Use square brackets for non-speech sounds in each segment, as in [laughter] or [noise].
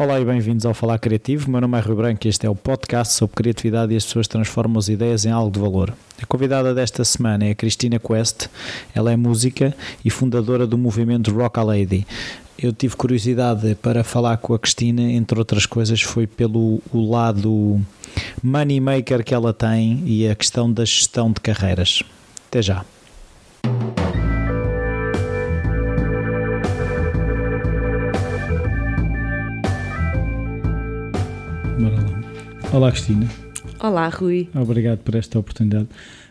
Olá e bem-vindos ao Falar Criativo. Meu nome é Rui Branco e este é o podcast sobre criatividade e as pessoas transformam as ideias em algo de valor. A convidada desta semana é a Cristina Quest. Ela é música e fundadora do movimento Rock a Lady. Eu tive curiosidade para falar com a Cristina, entre outras coisas, foi pelo o lado money maker que ela tem e a questão da gestão de carreiras. Até já. Olá, Cristina. Olá, Rui. Obrigado por esta oportunidade.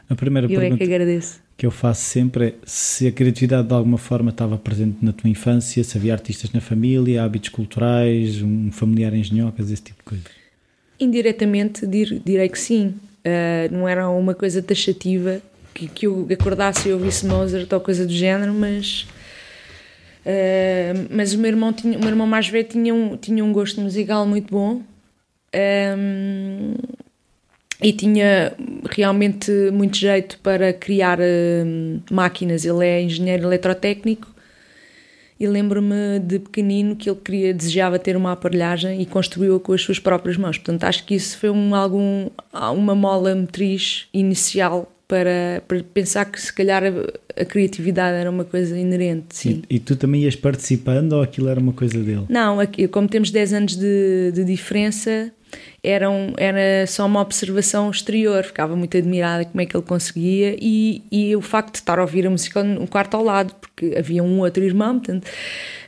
A primeira Eu é pergunta que agradeço. que eu faço sempre é se a criatividade de alguma forma estava presente na tua infância, se havia artistas na família, hábitos culturais, um familiar em engenhocas, esse tipo de coisa. Indiretamente dir- direi que sim. Ah, não era uma coisa taxativa que, que eu acordasse e ouvisse Mozart ou coisa do género, mas. ah, mas o meu irmão, tinha, o meu irmão mais velho tinha um, tinha um gosto musical muito bom Ahm, e tinha realmente muito jeito para criar máquinas. Ele é engenheiro eletrotécnico e lembro-me de pequenino que ele queria, desejava ter uma aparelhagem e construiu-a com as suas próprias mãos. Portanto, acho que isso foi um, algum, uma mola motriz inicial para, para pensar que se calhar a, a criatividade era uma coisa inerente, sim. E, e tu também ias participando ou aquilo era uma coisa dele? Não, aqui, como temos 10 anos de, de diferença, era, um- era só uma observação exterior. Ficava muito admirada como é que ele conseguia e, e o facto de estar a ouvir a música no quarto ao lado, porque havia um outro irmão, portanto,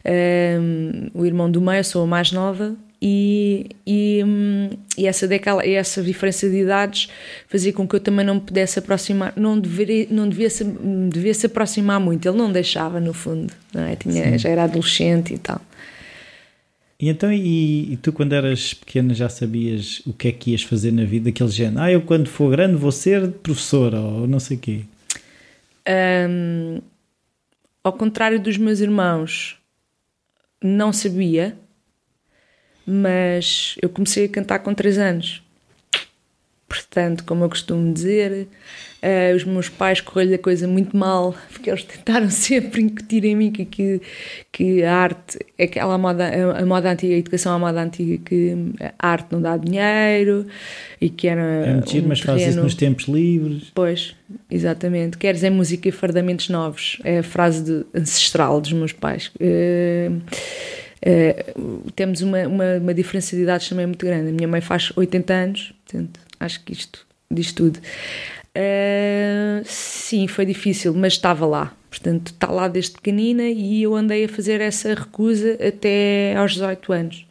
hum, o irmão do meio, eu sou a mais nova. E, e, e essa, decala, essa diferença de idades fazia com que eu também não me pudesse aproximar, não, deveria, não devia, se, devia se aproximar muito. Ele não deixava, no fundo, não é? Tinha, já era adolescente e tal. E então, e, e tu quando eras pequena já sabias o que é que ias fazer na vida, aquele género, ah, eu quando for grande vou ser professora ou não sei o quê. Hum, ao contrário dos meus irmãos, não sabia, mas eu comecei a cantar com 3 anos. Portanto, como eu costumo dizer, eh, os meus pais correram-lhe a coisa muito mal, porque eles tentaram [laughs] sempre incutir em mim que, que, que a arte é aquela moda, a moda antiga, a educação à moda antiga, que a arte não dá dinheiro e que era. É mentira, um mas fazes isso terreno- nos tempos livres. Pois, exatamente. Queres é música e fardamentos novos. É a frase de- ancestral dos meus pais. Eh, eh, temos uma, uma, uma diferença de idades também muito grande. A minha mãe faz 80 anos, portanto, acho que isto diz tudo. Eh, sim, foi difícil, mas estava lá. Portanto, está lá desde pequenina e eu andei a fazer essa recusa até aos 18 anos.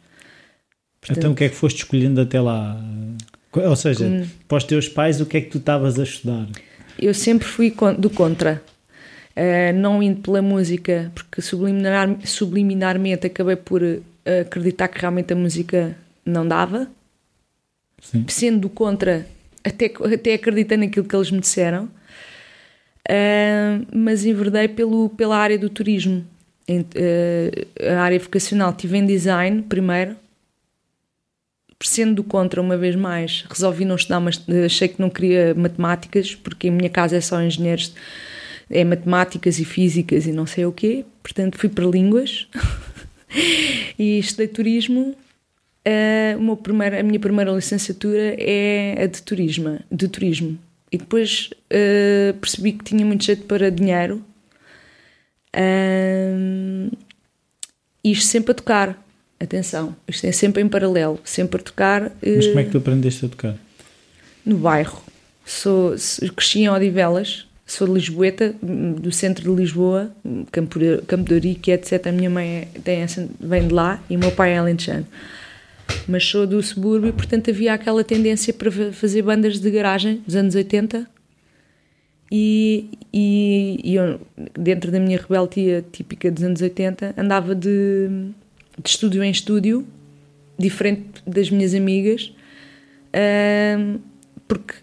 Portanto, Então o que é que foste escolhendo até lá? Ou seja, Hum. para os teus pais, o que é que tu estavas a estudar? Eu sempre fui do contra. Uh, não indo pela música, porque subliminar, subliminarmente acabei por uh, acreditar que realmente a música não dava. Sim. Sendo do contra, até, até acreditei naquilo que eles me disseram. Uh, mas enverdei pelo, pela área do turismo. Em- uh, a área vocacional. Tive em design primeiro, sendo do contra uma vez mais, resolvi não estudar, mas achei que não queria matemáticas, porque em minha casa é só engenheiros, é matemáticas e físicas e não sei o quê, portanto fui para línguas [laughs] e estudei turismo. O meu primeiro- a minha primeira licenciatura é a de turismo, de turismo. E depois ah, percebi que tinha muito jeito para dinheiro. Ah, isto sempre a tocar. Atenção, isto é sempre em paralelo, sempre a tocar Mas eh, como é que tu aprendeste a tocar? no bairro. Sou, cresci em Odivelas, sou de Lisboeta, do centro de Lisboa, Campo de Ourique, etc. A minha mãe é- tem vem de lá e o meu pai é alentejano. Mas sou do subúrbio, portanto havia aquela tendência para fa- fazer bandas de garagem dos anos 80 e, e, e eu, dentro da minha rebeldia típica dos anos 80, andava de, de estúdio em estúdio, diferente das minhas amigas, porque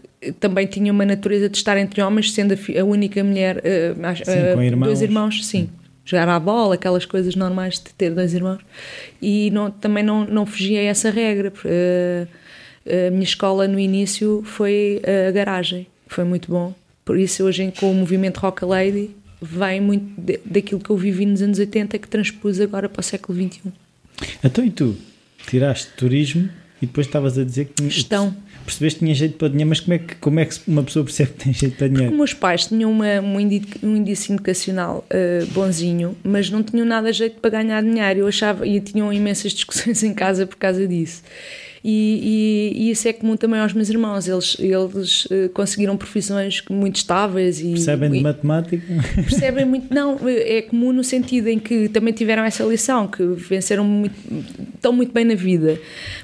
também tinha uma natureza de estar entre homens, sendo a, única mulher, ah, acho- Sim, ah, com irmãos. dois irmãos, sim. Jogar à bola, aquelas coisas normais de ter dois irmãos. E não, também não, não fugia a essa regra. Ah, a minha escola no início foi a garagem, foi muito bom. Por isso, hoje, com o movimento Rock a Lady, vem muito de- daquilo que eu vivi nos anos 80 que transpus agora para o século XXI. Então e tu? tiraste turismo e depois estavas a dizer que Gestão. Percebeste que tinha jeito para dinheiro, mas como é que, como é que uma pessoa percebe que tem jeito para dinheiro? Porque meus pais tinham uma, um, indi- um índice educacional uh, bonzinho, mas não tinham nada jeito para ganhar dinheiro. Eu achava, e tinham imensas discussões [laughs] em casa por causa disso. E, e- e isso é comum também aos meus irmãos. Eles, eles uh, conseguiram profissões muito estáveis e Percebem de e- matemática? percebem [laughs] muito. Não, é comum no sentido em que também tiveram essa lição, que venceram muito, estão muito bem na vida.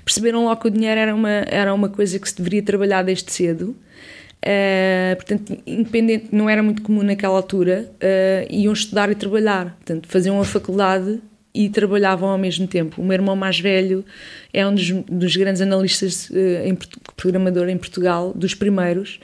Perceberam logo que o dinheiro era uma, era uma coisa que se deveria trabalhar desde cedo. Eh, portanto, independente, não era muito comum naquela altura, eh, iam estudar e trabalhar. Portanto, faziam a faculdade e trabalhavam ao mesmo tempo. O meu irmão mais velho é um dos, dos grandes analistas, eh, em, programador em Portugal, dos primeiros,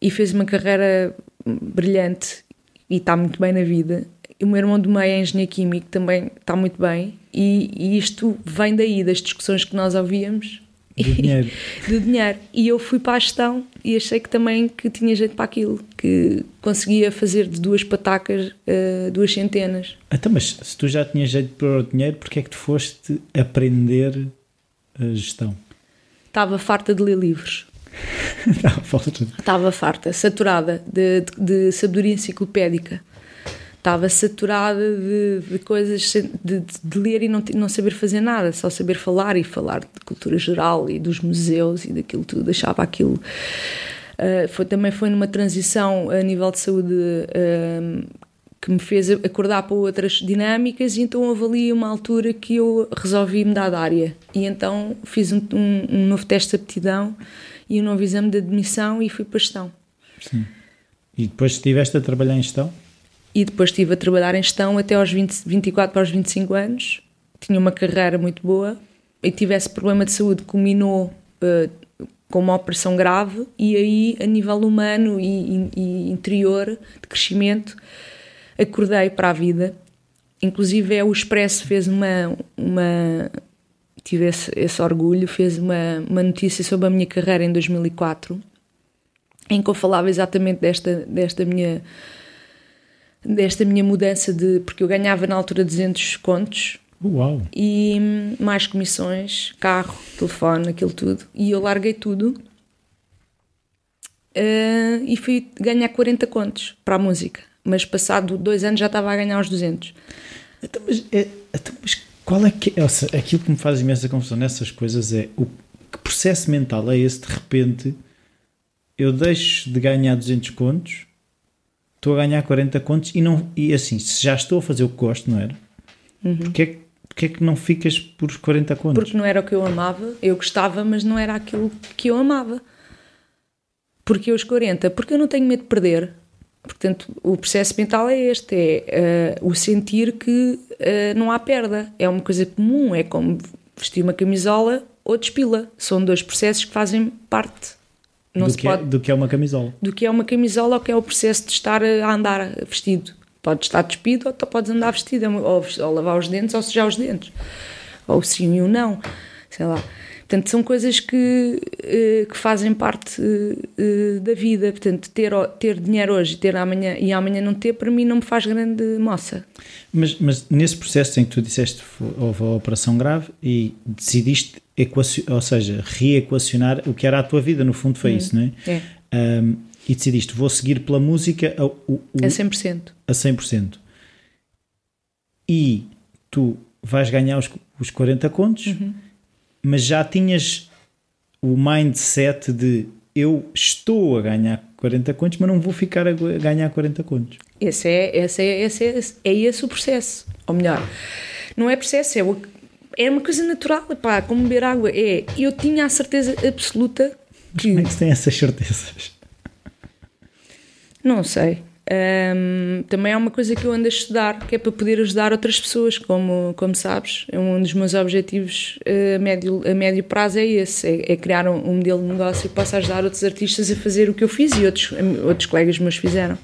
e fez uma carreira brilhante e está muito bem na vida. E o meu irmão do meio é engenheiro químico, também está muito bem, e, e isto vem daí, das discussões que nós ouvíamos. Do [laughs] dinheiro. do dinheiro. E eu fui para a gestão e achei que também que tinha jeito para aquilo, que conseguia fazer de duas patacas eh, duas centenas. Então, mas se tu já tinhas jeito para o dinheiro, porque é que tu foste aprender a gestão? Estava farta de ler livros. [laughs] Falta de- Estava farta, saturada de, de, de sabedoria enciclopédica. Estava saturada de, de coisas, de, de- ler e não, não saber fazer nada, só saber falar e falar de cultura geral e dos museus e daquilo tudo. Achava aquilo. Uh, foi, também foi numa transição a nível de saúde um, que me fez acordar para outras dinâmicas e então houve ali uma altura que eu resolvi mudar de área e então fiz um, um- um novo teste de aptidão e um novo exame de admissão e fui para gestão. Sim. E depois estiveste a trabalhar em gestão? E depois estive a trabalhar em gestão até aos 20, 24 para os 25 anos. Tinha uma carreira muito boa e tive esse problema de saúde que culminou eh, com uma operação grave e aí a nível humano e, e- e interior de crescimento acordei para a vida. Inclusive é o Expresso fez uma, uma tive esse, esse orgulho, fez uma, uma notícia sobre a minha carreira em 2004 em que eu falava exatamente desta, desta minha desta minha mudança de porque eu ganhava na altura 200 contos Uau! e mais comissões, carro, telefone, aquilo tudo. E eu larguei tudo eh, e fui ganhar 40 contos para a música. Mas passado dois anos já estava a ganhar os 200. Então, mas, é, então, mas qual é que ou seja, Aquilo que me faz imensa confusão nessas coisas é o que processo mental é esse de repente eu deixo de ganhar 200 contos, estou a ganhar 40 contos e, não, e assim, se já estou a fazer o que gosto, não era? Porque, é, que- porque é que não ficas por 40 contos? Porque não era o que eu amava, eu gostava, mas não era aquilo que eu amava. Porque os 40? Porque eu não tenho medo de perder. Portanto, o processo mental é este: é eh, o sentir que eh, não há perda. É uma coisa comum, é como vestir uma camisola ou despila. São dois processos que fazem parte. Não do, se que é, pode do que é uma camisola. do que é uma camisola ou que é o processo de estar a andar vestido. Podes estar despido ou podes andar vestido, é ou, ou lavar os dentes ou sujar os dentes. Ou sim e o não, sei lá. Portanto, são coisas que, eh, que fazem parte eh, da vida. Portanto, ter, ter dinheiro hoje e ter amanhã e amanhã não ter, para mim não me faz grande moça. Mas, mas nesse processo em que tu disseste houve a operação grave e decidiste, ou seja, reequacionar o que era a tua vida, no fundo foi isso, não é? É, Um, e decidiste, vou seguir pela música a, o- o- é 100%. a 100%. E tu vais ganhar os, os 40 contos, mas já tinhas o mindset de eu estou a ganhar 40 contos, mas não vou ficar a a ganhar 40 contos. Esse é, esse é, esse é, é esse o processo. Ou melhor, não é processo, é, o- é uma coisa natural, pá, como beber água. É, eu tinha a certeza absoluta que. Como é que se tem essas certezas? Não sei. Ahm, também é uma coisa que eu ando a estudar, que é para poder ajudar outras pessoas, como, como sabes. É um dos meus objetivos eh, a médio, a médio prazo é esse: é, é criar um, um modelo de negócio que possa ajudar outros artistas a fazer o que eu fiz e outros, outros colegas meus fizeram.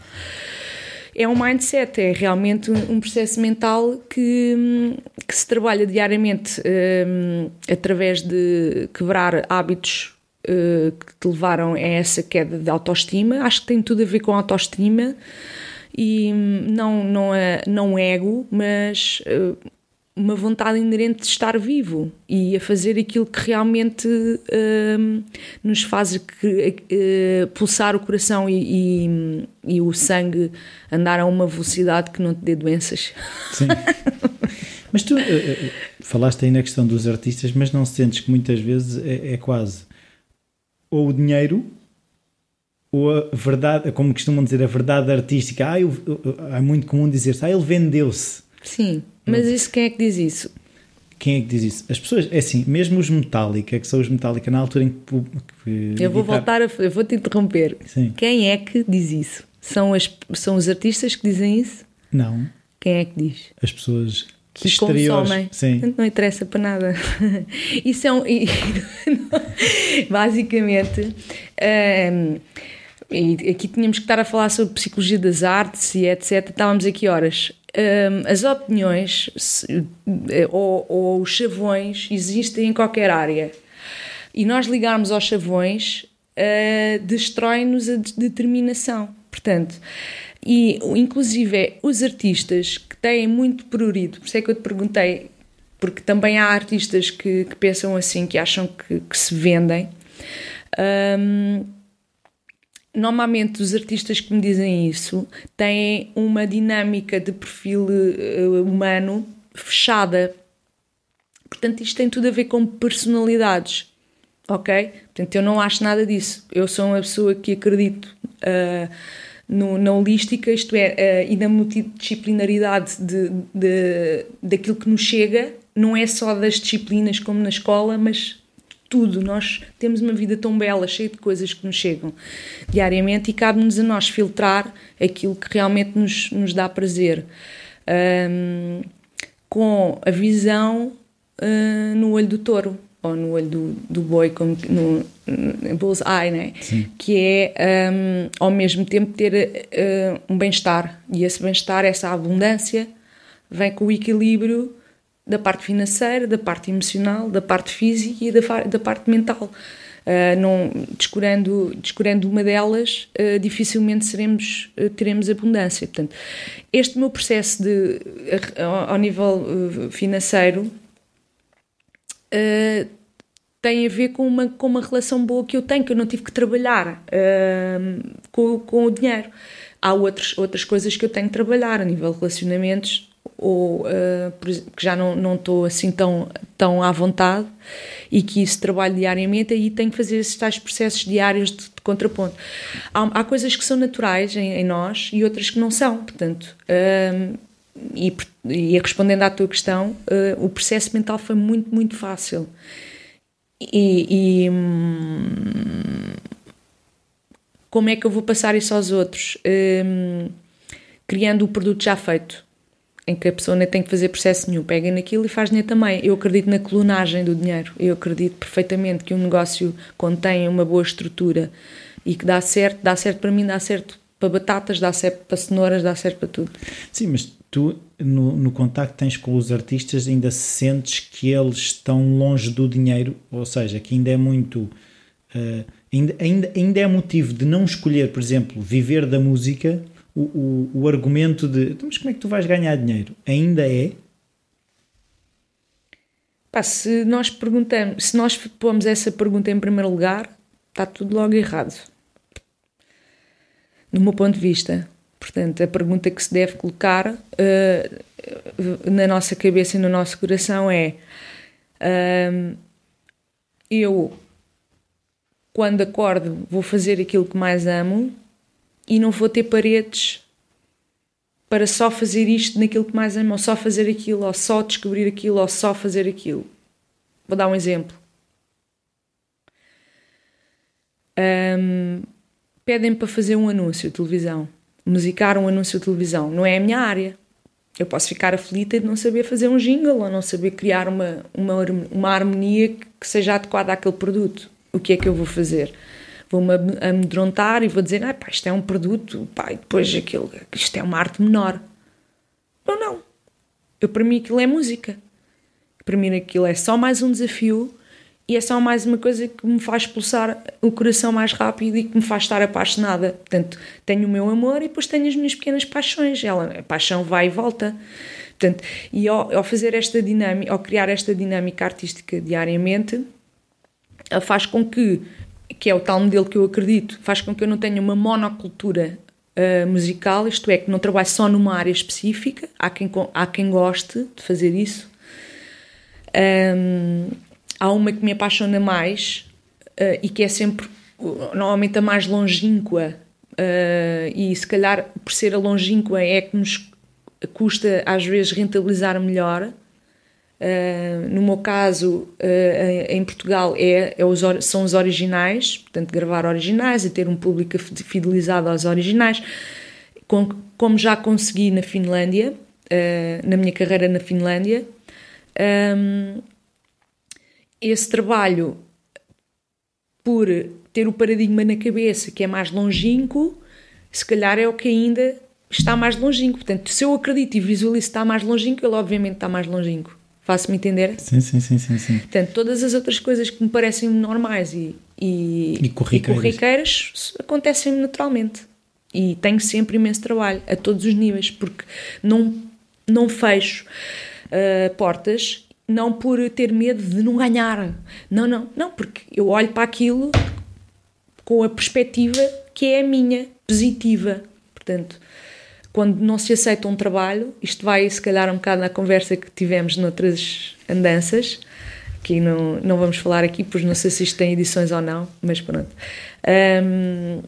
É um mindset, é realmente um um processo mental que, hum, que se trabalha diariamente hum, através de quebrar hábitos eh, que te levaram a essa queda de autoestima. Acho que tem tudo a ver com autoestima e hum, não, não, é, não ego, mas eh, uma vontade inerente de estar vivo e a fazer aquilo que realmente uh, nos faz que, uh, pulsar o coração e, e, e, o sangue andar a uma velocidade que não te dê doenças. Sim. [laughs] mas tu uh, falaste aí na questão dos artistas, mas não sentes que muitas vezes é, é quase ou o dinheiro ou a verdade, como costumam dizer, a verdade artística. Ah, eu, é muito comum dizer-se, ah, ele vendeu-se. Sim mas isso quem é que diz isso? Quem é que diz isso? As pessoas, é assim, mesmo os Metallica, que são os Metallica na altura em que. que eu vou voltar a. Eu vou te interromper. Sim. Quem é que diz isso? São, as, são os artistas que dizem isso? Não. Quem é que diz? As pessoas que consomem. Sim. Portanto, não interessa para nada. [laughs] Isso é um. [laughs] basicamente. Um, ehm, e aqui tínhamos que estar a falar sobre psicologia das artes e etc. Estávamos aqui horas as opiniões eh, ou, ou, os chavões existem em qualquer área. E nós ligarmos aos chavões uh, destrói-nos a determinação. Portanto, e inclusive os artistas que têm muito prurido, por isso é que eu te perguntei, porque também há artistas que, que pensam assim, que acham que, que se vendem. Um, normalmente os artistas que me dizem isso têm uma dinâmica de perfil uh, humano fechada. Portanto, isto tem tudo a ver com personalidades, ok? Portanto, eu não acho nada disso. Eu sou uma pessoa que acredito uh, no, na holística, isto é, uh, e na multidisciplinaridade de, de, daquilo que nos chega, não é só das disciplinas como na escola, mas tudo. Nós temos uma vida tão bela, cheia de coisas que nos chegam diariamente e cabe-nos a nós filtrar aquilo que realmente nos, nos dá prazer. Um, com a visão uh, no olho do touro ou no olho do, do boi, como no, no bullseye, né? que é um, ao mesmo tempo ter uh, um bem-estar. E esse bem-estar, essa abundância, vem com o equilíbrio da parte financeira, da parte emocional, da parte física e da, da parte mental. Uh, não, descurando, descurando uma delas, uh, dificilmente seremos, uh, teremos abundância. Portanto, este meu processo de, ao nível financeiro tem a ver com uma, com uma relação boa que eu tenho, que eu não tive que trabalhar com, com o dinheiro. Há outros, outras coisas que eu tenho que trabalhar a nível de relacionamentos ou uh, que já não estou assim tão, tão à vontade e que isso trabalho diariamente, aí tenho que fazer esses tais processos diários de, de contraponto. Há, há, coisas que são naturais em, em, nós e outras que não são, portanto. Uh, e, e respondendo à tua questão, uh, o processo mental foi muito, muito fácil. E, e hum, como é que eu vou passar isso aos outros? Hum, criando o produto já feito em que a pessoa nem tem que fazer processo nenhum, pega naquilo e faz dinheiro também. Eu acredito na colunagem do dinheiro, eu acredito perfeitamente que um negócio contém uma boa estrutura e que dá certo, dá certo para mim, dá certo para batatas, dá certo para cenouras, dá certo para tudo. Sim, mas tu no, no contacto que tens com os artistas ainda sentes que eles estão longe do dinheiro, ou seja, que ainda é muito. Uh, ainda, ainda, ainda é motivo de não escolher, por exemplo, viver da música o, o, o argumento de então, mas como é que tu vais ganhar dinheiro? Ainda é? Pá, se nós perguntamos, se nós pomos essa pergunta em primeiro lugar, está tudo logo errado. No meu ponto de vista. Portanto, a pergunta que se deve colocar uh, na nossa cabeça e no nosso coração é: uh, eu, quando acordo, vou fazer aquilo que mais amo e não vou ter paredes para só fazer isto naquilo que mais amo, ou só fazer aquilo, ou só descobrir aquilo, ou só fazer aquilo. Vou dar um exemplo. Um, pedem para fazer um anúncio de televisão, musicar um anúncio de televisão. Não é a minha área. Eu posso ficar aflita de não saber fazer um jingle ou não saber criar uma, uma, uma harmonia que seja adequada àquele produto. O que é que eu vou fazer? Vou-me amedrontar e vou dizer, ah, pá, isto é um produto, pá, e depois aquilo, isto é uma arte menor. Não, não. Eu, para mim aquilo é música. Para mim aquilo é só mais um desafio e é só mais uma coisa que me faz pulsar o coração mais rápido e que me faz estar apaixonada. Portanto, tenho o meu amor e depois tenho as minhas pequenas paixões. Ela, a paixão vai e volta. Portanto, e ao, ao fazer esta dinâmica, ao criar esta dinâmica artística diariamente, faz com que, que é o tal modelo que eu acredito, faz com que eu não tenha uma monocultura uh, musical, isto é, que não trabalhe só numa área específica, há quem, há quem goste de fazer isso. Um, há uma que me apaixona mais uh, e que é sempre, normalmente, a mais longínqua, uh, e se calhar por ser a longínqua é que nos custa às vezes rentabilizar melhor. Uh, no meu caso, uh, em Portugal, é, é os, são os originais, portanto, gravar originais e ter um público fidelizado aos originais, com, como já consegui na Finlândia, uh, na minha carreira na Finlândia. Um, esse trabalho, por ter o paradigma na cabeça que é mais longínquo, se calhar é o que ainda está mais longínquo. Portanto, se eu acredito e visualizo que está mais longínquo, ele obviamente está mais longínquo. Faço-me entender? Sim, sim, sim, sim, sim. Portanto, todas as outras coisas que me parecem normais e, e, e corriqueiras, e corriqueiras acontecem naturalmente. E tenho sempre imenso trabalho, a todos os níveis, porque não, não fecho uh, portas, não por ter medo de não ganhar. Não, não, não, porque eu olho para aquilo com a perspectiva que é a minha, positiva. Portanto, quando não se aceita um trabalho, isto vai se calhar um bocado na conversa que tivemos noutras andanças, que não, não vamos falar aqui, pois não sei se isto tem edições ou não, mas pronto. Um,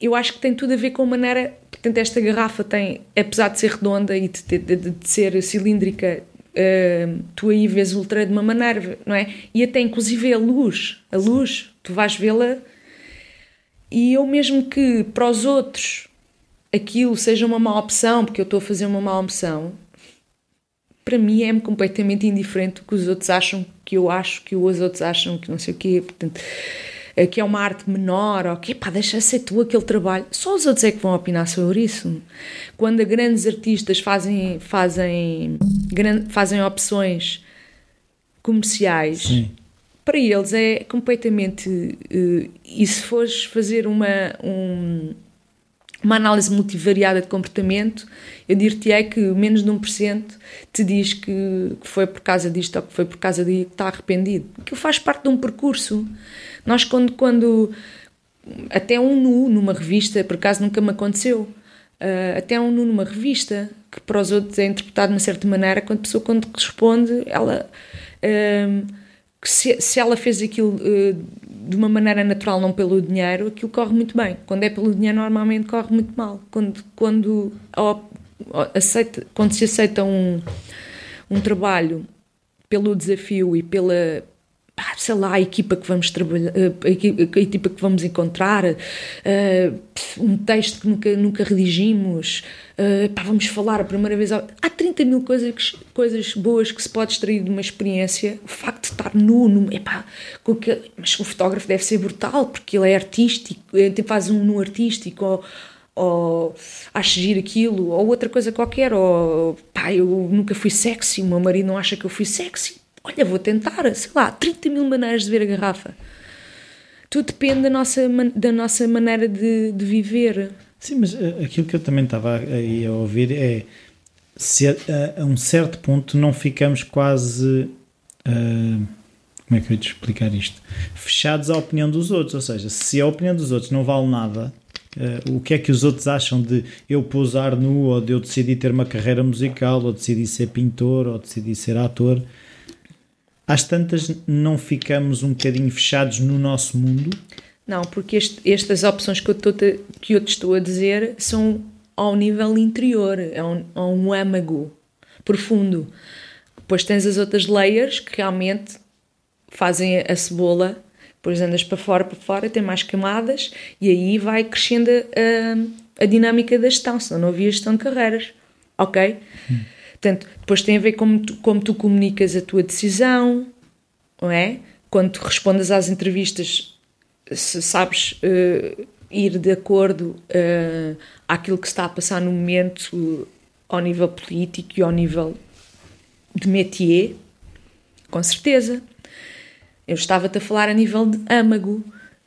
eu acho que tem tudo a ver com a maneira. Portanto, esta garrafa tem, apesar de ser redonda e de, de, de, de ser cilíndrica, tu aí vês o ultra de uma maneira, não é? E até inclusive a luz, a luz, tu vais vê-la. E eu mesmo que para os outros aquilo seja uma má opção, porque eu estou a fazer uma má opção, para mim é-me completamente indiferente o que os outros acham, que eu acho, que os outros acham, que não sei o quê. Portanto, eh, que é uma arte menor, ou que pá, deixa ser tu aquele trabalho. Só os outros é que vão opinar sobre isso. Quando grandes artistas fazem, fazem, fazem opções comerciais, Sim. para eles é completamente. Uh, e se fores fazer uma. Um, uma análise multivariada de comportamento, eu dir-te-ei que menos de 1% te diz que, que foi por causa disto ou que foi por causa de que está arrependido. Aquilo faz parte de um percurso. Nós, quando, quando até um nu numa revista, por acaso nunca me aconteceu, uh, até um nu numa revista, que para os outros é interpretado de uma certa maneira, quando a pessoa, quando responde, ela. Uh, se, se ela fez aquilo uh, de uma maneira natural, não pelo dinheiro, aquilo corre muito bem. Quando é pelo dinheiro, normalmente corre muito mal. Quando, quando, aceita, quando se aceita um, um trabalho pelo desafio e pela, sei lá, a equipa que vamos trabalhar, eh, a equipa que vamos encontrar, uh, um texto que nunca, nunca redigimos, uh, pá, vamos falar a primeira vez. Há 30 mil coisas, coisas boas que se pode extrair de uma experiência. O facto de estar nu, nu epá, com que, mas o fotógrafo deve ser brutal porque ele é artístico, faz um nu artístico. Ou, ou acho giro aquilo, ou outra coisa qualquer, ou pá, eu nunca fui sexy, o meu marido não acha que eu fui sexy olha, vou tentar, sei lá, 30 mil maneiras de ver a garrafa. Tudo depende da nossa, da nossa maneira de, de viver. Sim, mas uh, aquilo que eu também estava aí a ouvir é se a, a, um certo ponto não ficamos quase. Uh, como é que eu ia te explicar isto? Fechados à opinião dos outros, ou seja, se a opinião dos outros não vale nada, Uh, o que é que os outros acham de eu pousar nu, ou de eu decidir ter uma carreira musical, ou decidir ser pintor, ou decidir ser ator às tantas não ficamos um bocadinho fechados no nosso mundo? Não, porque este, estas opções que eu, estou, que eu te estou a dizer são ao nível interior, é um, é um âmago profundo. Depois tens as outras layers que realmente fazem a cebola, depois andas para fora, para fora, tem mais camadas e aí vai crescendo a, a dinâmica da gestão, senão não havia gestão de carreiras. Ok? Hum. Portanto, depois tem a ver como tu, como tu comunicas a tua decisão, não é? Quando tu respondes às entrevistas, se sabes uh, ir de acordo uh, àquilo que está a passar no momento uh, ao nível político e ao nível de métier, com certeza. Eu estava-te a falar a nível de âmago,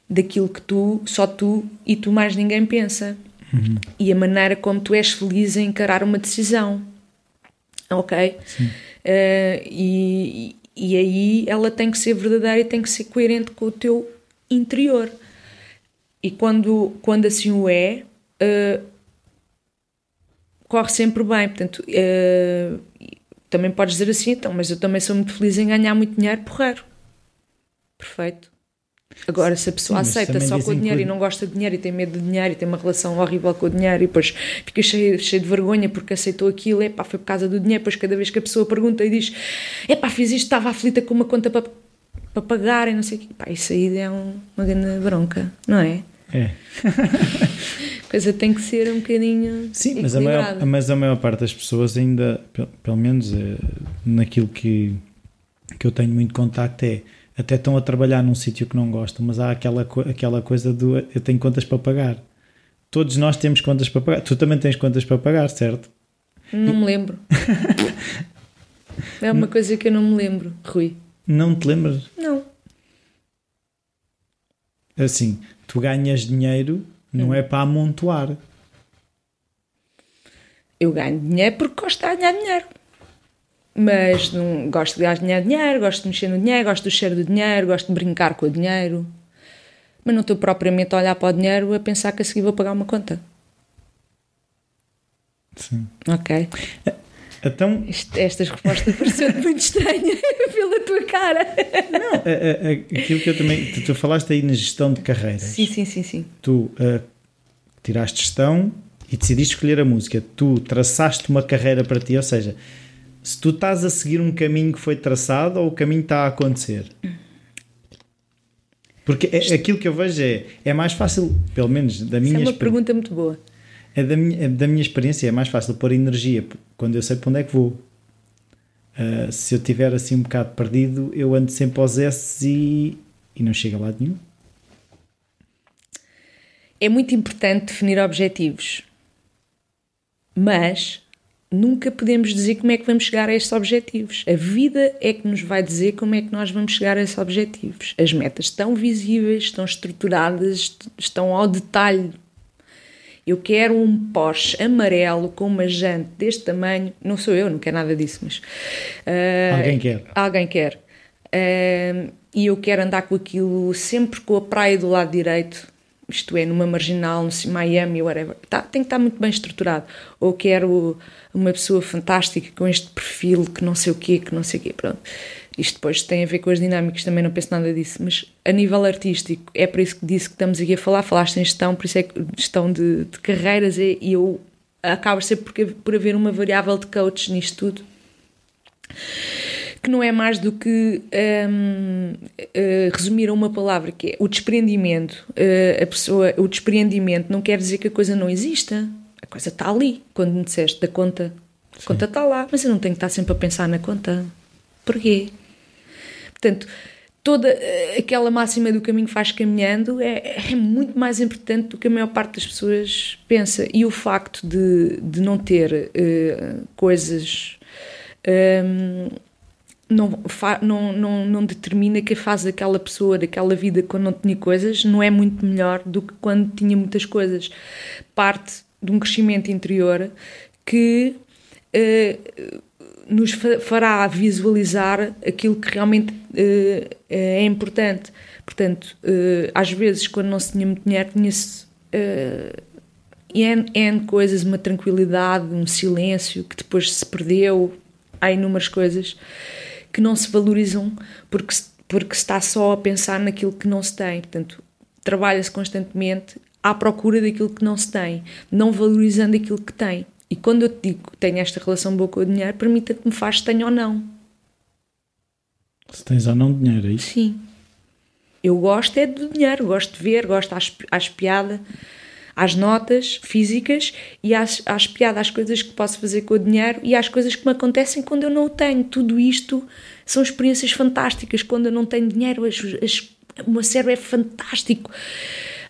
daquilo que tu, só tu e tu mais ninguém pensa. Uhum. E a maneira como tu és feliz em encarar uma decisão Ok? Uh, e, e aí ela tem que ser verdadeira e tem que ser coerente com o teu interior. E quando, quando assim o é, uh, corre sempre bem. Portanto, uh, também podes dizer assim, então, mas eu também sou muito feliz em ganhar muito dinheiro porreiro. Perfeito. Agora, se a pessoa Sim, aceita só com o dinheiro que... e não gosta de dinheiro e tem medo de dinheiro e tem uma relação horrível com o dinheiro e depois fica cheio, cheio de vergonha porque aceitou aquilo, é pá, foi por causa do dinheiro. Depois, cada vez que a pessoa pergunta e diz, é pá, fiz isto, estava aflita com uma conta para, para pagar e não sei o quê, pá, isso aí é um, uma grande bronca, não é? É. a [laughs] coisa tem que ser um bocadinho. Sim, mas a, maior, mas a maior parte das pessoas ainda, pelo menos é, naquilo que, que eu tenho muito contacto, é até estão a trabalhar num sítio que não gostam, mas há aquela, aquela coisa do eu tenho contas para pagar. Todos nós temos contas para pagar. Tu também tens contas para pagar, certo? Não me lembro. é uma coisa que eu não me lembro, Rui. Não te lembras? Não. Assim, tu ganhas dinheiro, não hum. é para amontoar. Eu ganho dinheiro porque gosto de ganhar dinheiro mas não, gosto de ganhar dinheiro, gosto de mexer no dinheiro, gosto do cheiro do dinheiro, gosto de brincar com o dinheiro, mas não estou propriamente a olhar para o dinheiro a pensar que a seguir vou pagar uma conta. Sim. Ok. Então, estas respostas pareceu [laughs] muito estranha [laughs] pela tua cara. Não, a, a, aquilo que eu também. Tu, tu, falaste aí na gestão de carreiras. Sim, sim, sim. sim. Tu uh, tiraste gestão e decidiste escolher a música. Tu traçaste uma carreira para ti, ou seja, se tu estás a seguir um caminho que foi traçado ou o caminho está a acontecer. Porque é, aquilo que eu vejo é, é mais fácil, pelo menos da minha Isso é uma pergunta muito boa. É da, minha, é da minha experiência, é mais fácil pôr energia quando eu sei para onde é que vou. Uh, se eu tiver assim um bocado perdido, eu ando sempre aos S e, e não chego a lado nenhum. É muito importante definir objetivos, mas nunca podemos dizer como é que vamos chegar a estes objetivos. A vida é que nos vai dizer como é que nós vamos chegar a esses objetivos. As metas estão visíveis, estão estruturadas, estão ao detalhe. Eu quero um Porsche amarelo com uma jante deste tamanho. Não sou eu, não quero nada disso, mas. Uh, alguém quer. Alguém quer. Uh, e eu quero andar com aquilo sempre com a praia do lado direito isto é, numa marginal, no Miami, whatever, tá, tem que estar muito bem estruturado. Ou quero uma pessoa fantástica com este perfil que não sei o quê, que não sei o quê, pronto. Isto depois tem a ver com as dinâmicas, também não penso nada disso, mas a nível artístico, é por isso que disse que estamos aqui a falar, falaste em gestão, por isso é que gestão de, de carreiras, e eu acabo sempre por, por haver uma variável de coach nisto tudo que não é mais do que um, uh, eh, resumir a uma palavra que é o desprendimento. Uh, a pessoa, o desprendimento não quer dizer que a coisa não exista. A coisa está ali. Quando me disseste da conta, a Sim. conta está lá, mas eu não tenho que estar sempre a pensar na conta. Porquê? Portanto, toda eh, aquela máxima do caminho faz caminhando é, é, muito mais importante do que a maior parte das pessoas pensa. E o facto de, de não ter uh, coisas. Um, não, não, não, não determina que a fase daquela pessoa, daquela vida, quando não tinha coisas, não é muito melhor do que quando tinha muitas coisas. Parte de um crescimento interior que uh, nos fará visualizar aquilo que realmente uh, é importante. Portanto, uh, às vezes, quando não se tinha muito dinheiro, tinha-se. N, N coisas, uma tranquilidade, um silêncio que depois se perdeu, há inúmeras coisas que não se valorizam porque, porque se está só a pensar naquilo que não se tem. Portanto, trabalha-se constantemente à procura daquilo que não se tem, não valorizando aquilo que tem. E quando eu te digo que tenho esta relação boa com o dinheiro, permita que me faz se tenho ou não. Se tens ou não dinheiro, é isso? Sim. Eu gosto é do dinheiro, gosto de ver, gosto às, às piada, às notas físicas e às, às piadas, às coisas que posso fazer com o dinheiro e às coisas que me acontecem quando eu não o tenho. Tudo isto são experiências fantásticas. Quando eu não tenho dinheiro, as, as, o meu cérebro é fantástico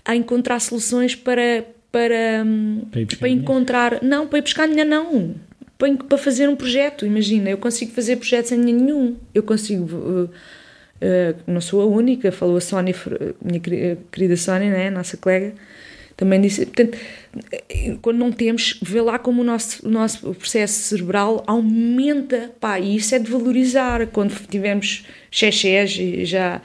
a encontrar soluções para, para, para, para encontrar. Não, para ir buscar dinheiro, não. Para, para fazer um projeto. Imagina, eu consigo fazer projetos sem dinheiro nenhum. Eu consigo. Uh, uh, não sou a única, falou a Sónia, minha querida Sónia, né, nossa colega Também disse, portanto, quando não temos, vê lá como o nosso, o nosso processo cerebral aumenta, pá, e isso é de valorizar. Quando tivermos xexés e já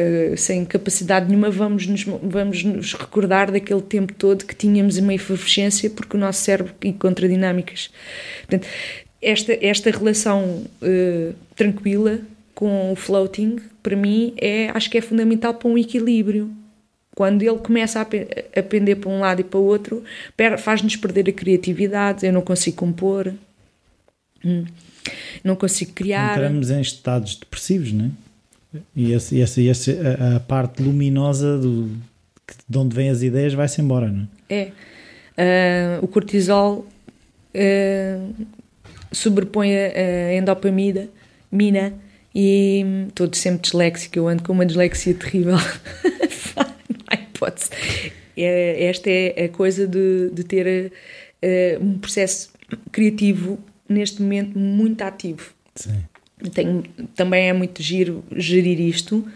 uh, sem capacidade nenhuma, vamos nos, vamos nos recordar daquele tempo todo que tínhamos uma efervescência porque o nosso cérebro e contradinâmicas. Portanto, esta, esta relação uh, tranquila com o floating, para mim, é, acho que é fundamental para um equilíbrio quando ele começa a, pender para um lado e para o outro, faz-nos perder a criatividade. Eu não consigo compor, hum, não consigo criar. Entramos em estados depressivos, não é? E, esse, esse, esse, a, a, parte luminosa do, de onde vêm as ideias vai-se embora, não é? É. Uh, o cortisol uh, sobrepõe a, a endopamina mina, e estou hum, sempre disléxica, eu ando com uma dislexia terrível. [laughs] hipótese. É, esta é a coisa de, de ter uh, um processo criativo neste momento muito ativo. Sim. Tenho, também é muito giro gerir isto.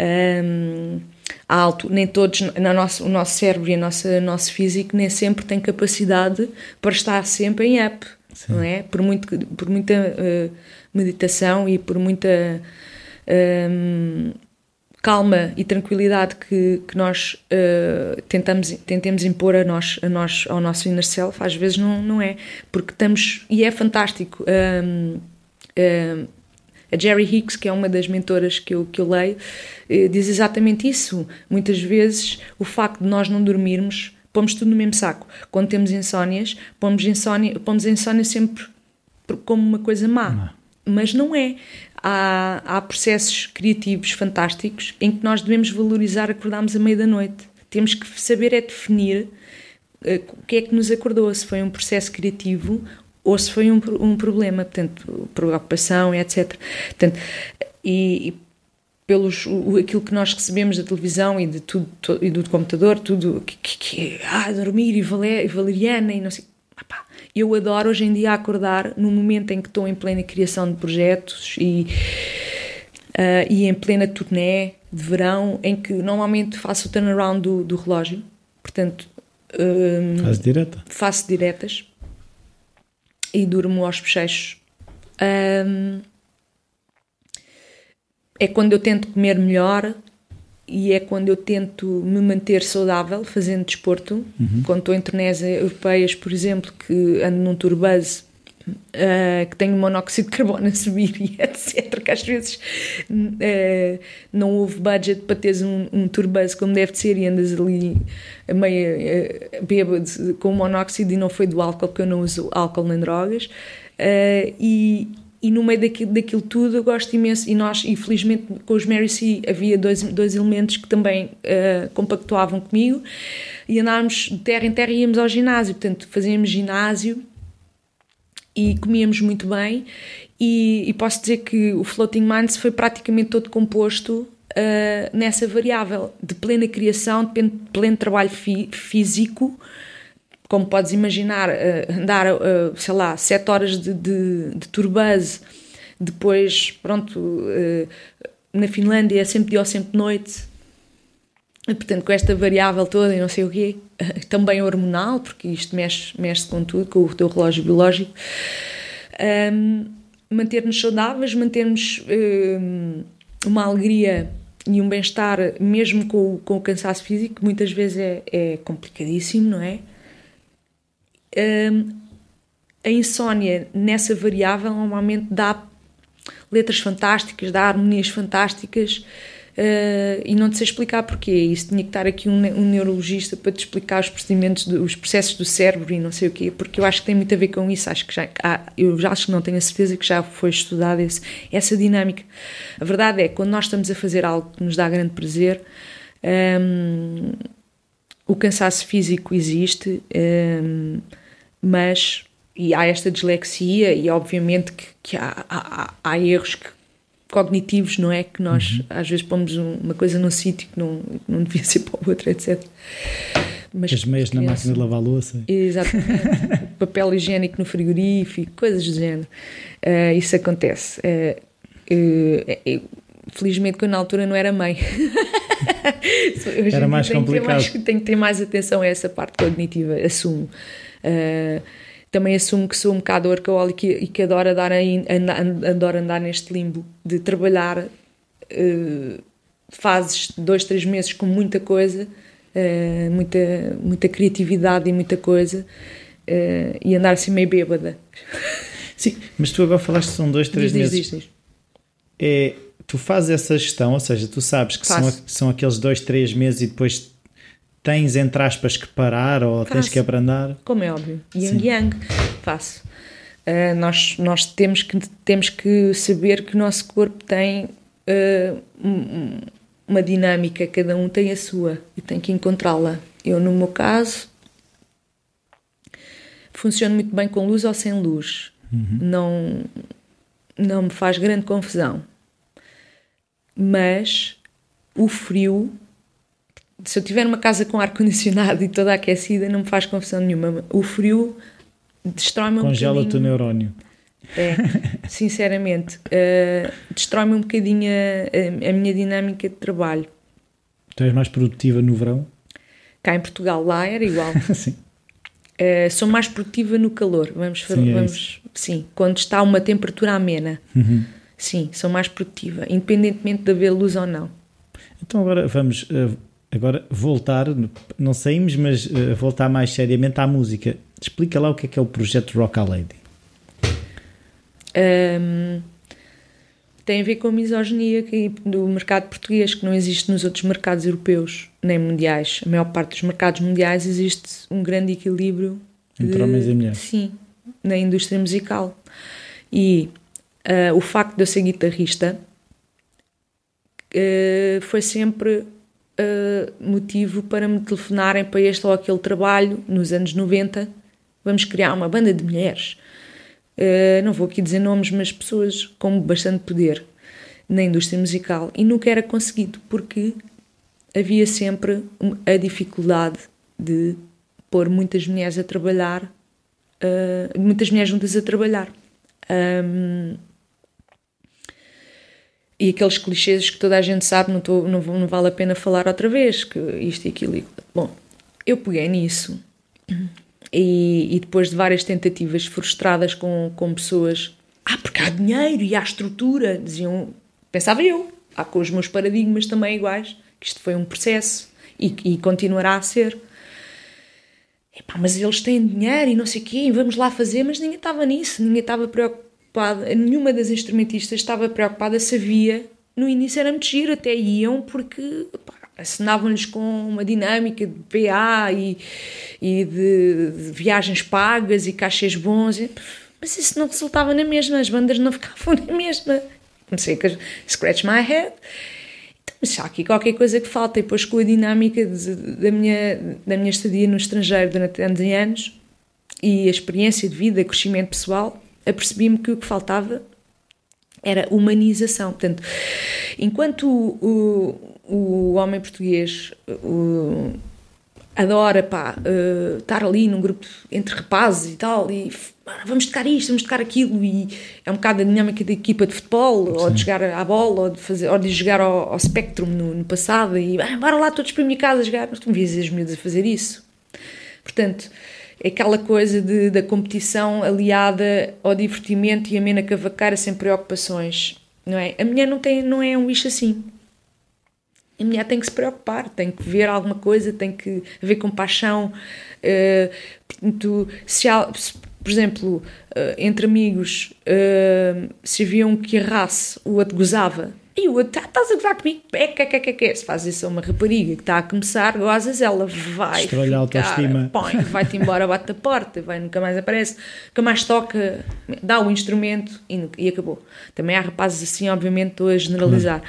Um, alto, nem todos, na nosso, o nosso cérebro e o nosso, nosso físico nem sempre tem capacidade para estar sempre em up, Sim. não é? Por, muito, por muita uh, meditação e por muita um, calma e tranquilidade que, que nós uh, tentamos, tentemos impor a nós, a nós, ao nosso inner self, às vezes não, não é. Porque estamos. E é fantástico. Um, um, a Jerry Hicks, que é uma das mentoras que eu, que eu leio, uh, diz exatamente isso. Muitas vezes o facto de nós não dormirmos, pomos tudo no mesmo saco. Quando temos insónias, pomos insónia, pomos insónia sempre como uma coisa má. Não. Mas não é há, há processos criativos fantásticos em que nós devemos valorizar acordarmos à meia da noite. Temos que saber é definir uh, o que é que nos acordou, se foi um processo criativo ou se foi um, um problema, portanto, preocupação, etc. Portanto, e, e pelos o, aquilo que nós recebemos da televisão e de tudo, e do computador, tudo que, que, que ah, dormir e, valer, e valeriana e não sei, eu adoro hoje em dia acordar no momento em que estou em plena criação de projetos e, uh, e em plena turnê de verão, em que normalmente faço o turnaround do, do relógio, portanto. Um, Faz direta? Faço diretas e durmo aos bochechos. Um, é quando eu tento comer melhor e é quando eu tento me manter saudável fazendo desporto. Uhum. Quando estou em turnés europeias, por exemplo, que ando num turbase uh, que tem monóxido de carbono a subir e [laughs] etc. Que às vezes uh, não houve budget para teres um, um turbase como deve ser e andas ali meio uh, bêbado com monóxido e não foi do álcool, porque eu não uso álcool nem drogas. Uh, e, e no meio daquilo, daquilo, tudo eu gosto imenso e nós, infelizmente com os Mary C havia dois, dois elementos que também uh, compactuavam comigo e andávamos de terra em terra e íamos ao ginásio, portanto fazíamos ginásio e comíamos muito bem. E, e posso dizer que o Floating Minds foi praticamente todo composto uh, nessa variável de plena criação, de pleno trabalho fí físico. Como podes imaginar, uh, andar, uh, sei lá, sete horas de, de, de turbase, depois, pronto, na Finlândia é sempre dia ou sempre noite, portanto, com esta variável toda e não sei o quê, também hormonal, porque isto mexe, mexe com tudo, com o teu relógio biológico, um, manter-nos saudáveis, mantermos um, uma alegria e um bem-estar, mesmo com, com o cansaço físico, muitas vezes é, é complicadíssimo, não é? a insónia nessa variável normalmente dá letras fantásticas, dá harmonias fantásticas uh, e não te sei explicar porquê. Isso tinha que estar aqui um, um, neurologista para te explicar os procedimentos, os processos do cérebro e não sei o quê, porque eu acho que tem muito a ver com isso. Acho que já, ah, eu já acho que não tenho a certeza que já foi estudada essa dinâmica. A verdade é que quando nós estamos a fazer algo que nos dá grande prazer. Um, o cansaço físico existe, um, mas e há esta dislexia e obviamente que, que há, há, há, erros que, cognitivos, não é? Que nós uhum. às vezes pomos uma coisa num sítio que não, não devia [laughs] ser para o outro, etc. Mas As meias na máquina de lavar louça. Exatamente. [laughs] Papel higiênico no frigorífico, coisas do género. Uh, isso acontece. Uh, uh, felizmente que eu na altura não era mãe. [laughs] Era mais complicado. Mais, tenho que ter mais atenção a essa parte cognitiva, assumo. Uh, também assumo que sou um bocado workaholic e que adoro, dar, adoro andar neste limbo de trabalhar uh, fases de dois, três meses com muita coisa, uh, muita, muita criatividade e muita coisa, uh, e andar assim meio bêbada. Sim, mas tu agora falaste que são dois, três diz, meses. Diz, diz, diz. É, tu fazes essa gestão, ou seja, tu sabes que são, são aqueles dois, três meses e depois tens, entre aspas, que parar ou Faço. tens que abrandar? Como é óbvio. Yang Yang, faço. Uh, nós nós temos, que, temos que saber que o nosso corpo tem uh, uma dinâmica, cada um tem a sua e tem que encontrá-la. Eu, no meu caso, funciono muito bem com luz ou sem luz. Uhum. Não, não me faz grande confusão. Mas o frio, se eu tiver uma casa com ar-condicionado [laughs] e toda aquecida, não me faz confusão nenhuma. O frio destrói-me um Congela-te o neurónio. É, [laughs] sinceramente, uh, destrói-me um bocadinho a, a, minha dinâmica de trabalho. Tu és mais produtiva no verão? Cá em Portugal, lá era igual. [laughs] Sim. Uh, sou mais produtiva no calor, vamos, sim, é vamos sim, quando está uma temperatura amena. Uhum. Sim, sou mais produtiva, independentemente de haver luz ou não. Então agora vamos uh, agora voltar, não saímos, mas uh, voltar mais seriamente à música. Explica lá o que é que é o projeto Rock a Lady. Um, tem a ver com a misoginia do mercado português, que não existe nos outros mercados europeus nem mundiais. A maior parte dos mercados mundiais existe um grande equilíbrio entre de, homens e mulheres. Sim, na indústria musical. E uh, o facto de eu ser guitarrista uh, foi sempre uh, motivo para me telefonarem para este ou aquele trabalho nos anos 90. Vamos criar uma banda de mulheres eh, não vou aqui dizer nomes, mas pessoas com bastante poder na indústria musical e nunca era conseguido porque havia sempre a dificuldade de pôr muitas mulheres a trabalhar, uh, muitas mulheres juntas a trabalhar. Um, e aqueles clichês que toda a gente sabe, não, tô, não, não, vale a pena falar outra vez, que isto e aquilo. Bom, eu peguei nisso e, e, depois de várias tentativas frustradas com, com pessoas, ah, porque há dinheiro e há estrutura, diziam, pensava eu, há com os meus paradigmas também iguais, que isto foi um processo e, e continuará a ser. Epá, mas eles têm dinheiro e não sei o quê, vamos lá fazer, mas ninguém estava nisso, ninguém estava preocupado, nenhuma das instrumentistas estava preocupada se havia. No início era muito giro, até iam porque assinavam-lhes com uma dinâmica de PA e, e de, de, viagens pagas e cachês bons, mas isso não resultava na mesma, as bandas não ficavam [laughs] na mesma. Comecei a scratch my head. Então, mas há aqui qualquer coisa que falta, e depois com a dinâmica de, da, minha, da minha estadia no estrangeiro durante anos e anos e a experiência de vida, crescimento pessoal, apercebi-me que o que faltava era humanização. Portanto, enquanto o, o homem português o, adora pá, uh, estar ali num grupo entre rapazes e tal, e vamos tocar isto, vamos tocar aquilo, e é um bocado a dinâmica da equipa de futebol, Sim. ou de jogar à bola, ou de, fazer, ou de jogar ao, ao Spectrum no, no passado, e ah, bora lá todos para a minha casa jogar, mas tu não vias as miúdas a fazer isso. Portanto, aquela coisa de, da competição aliada ao divertimento e a mena cavacara sem preocupações, não é? A mulher não, tem, não é um bicho assim a mulher tem que se preocupar, tem que ver alguma coisa, tem que haver compaixão. Uh, se, há, se, por exemplo, uh, entre amigos, uh, se havia um que errasse, o outro gozava. E o outro, tá, estás a gozar comigo? É, que, que, que, que. Se faz isso a uma rapariga que está a começar, gozas, ela vai. Estrolha a autoestima. Vai-te embora, bate a porta, vai, nunca mais aparece, nunca mais toca, dá o instrumento e, e acabou. Também há rapazes assim, obviamente, estou a generalizar.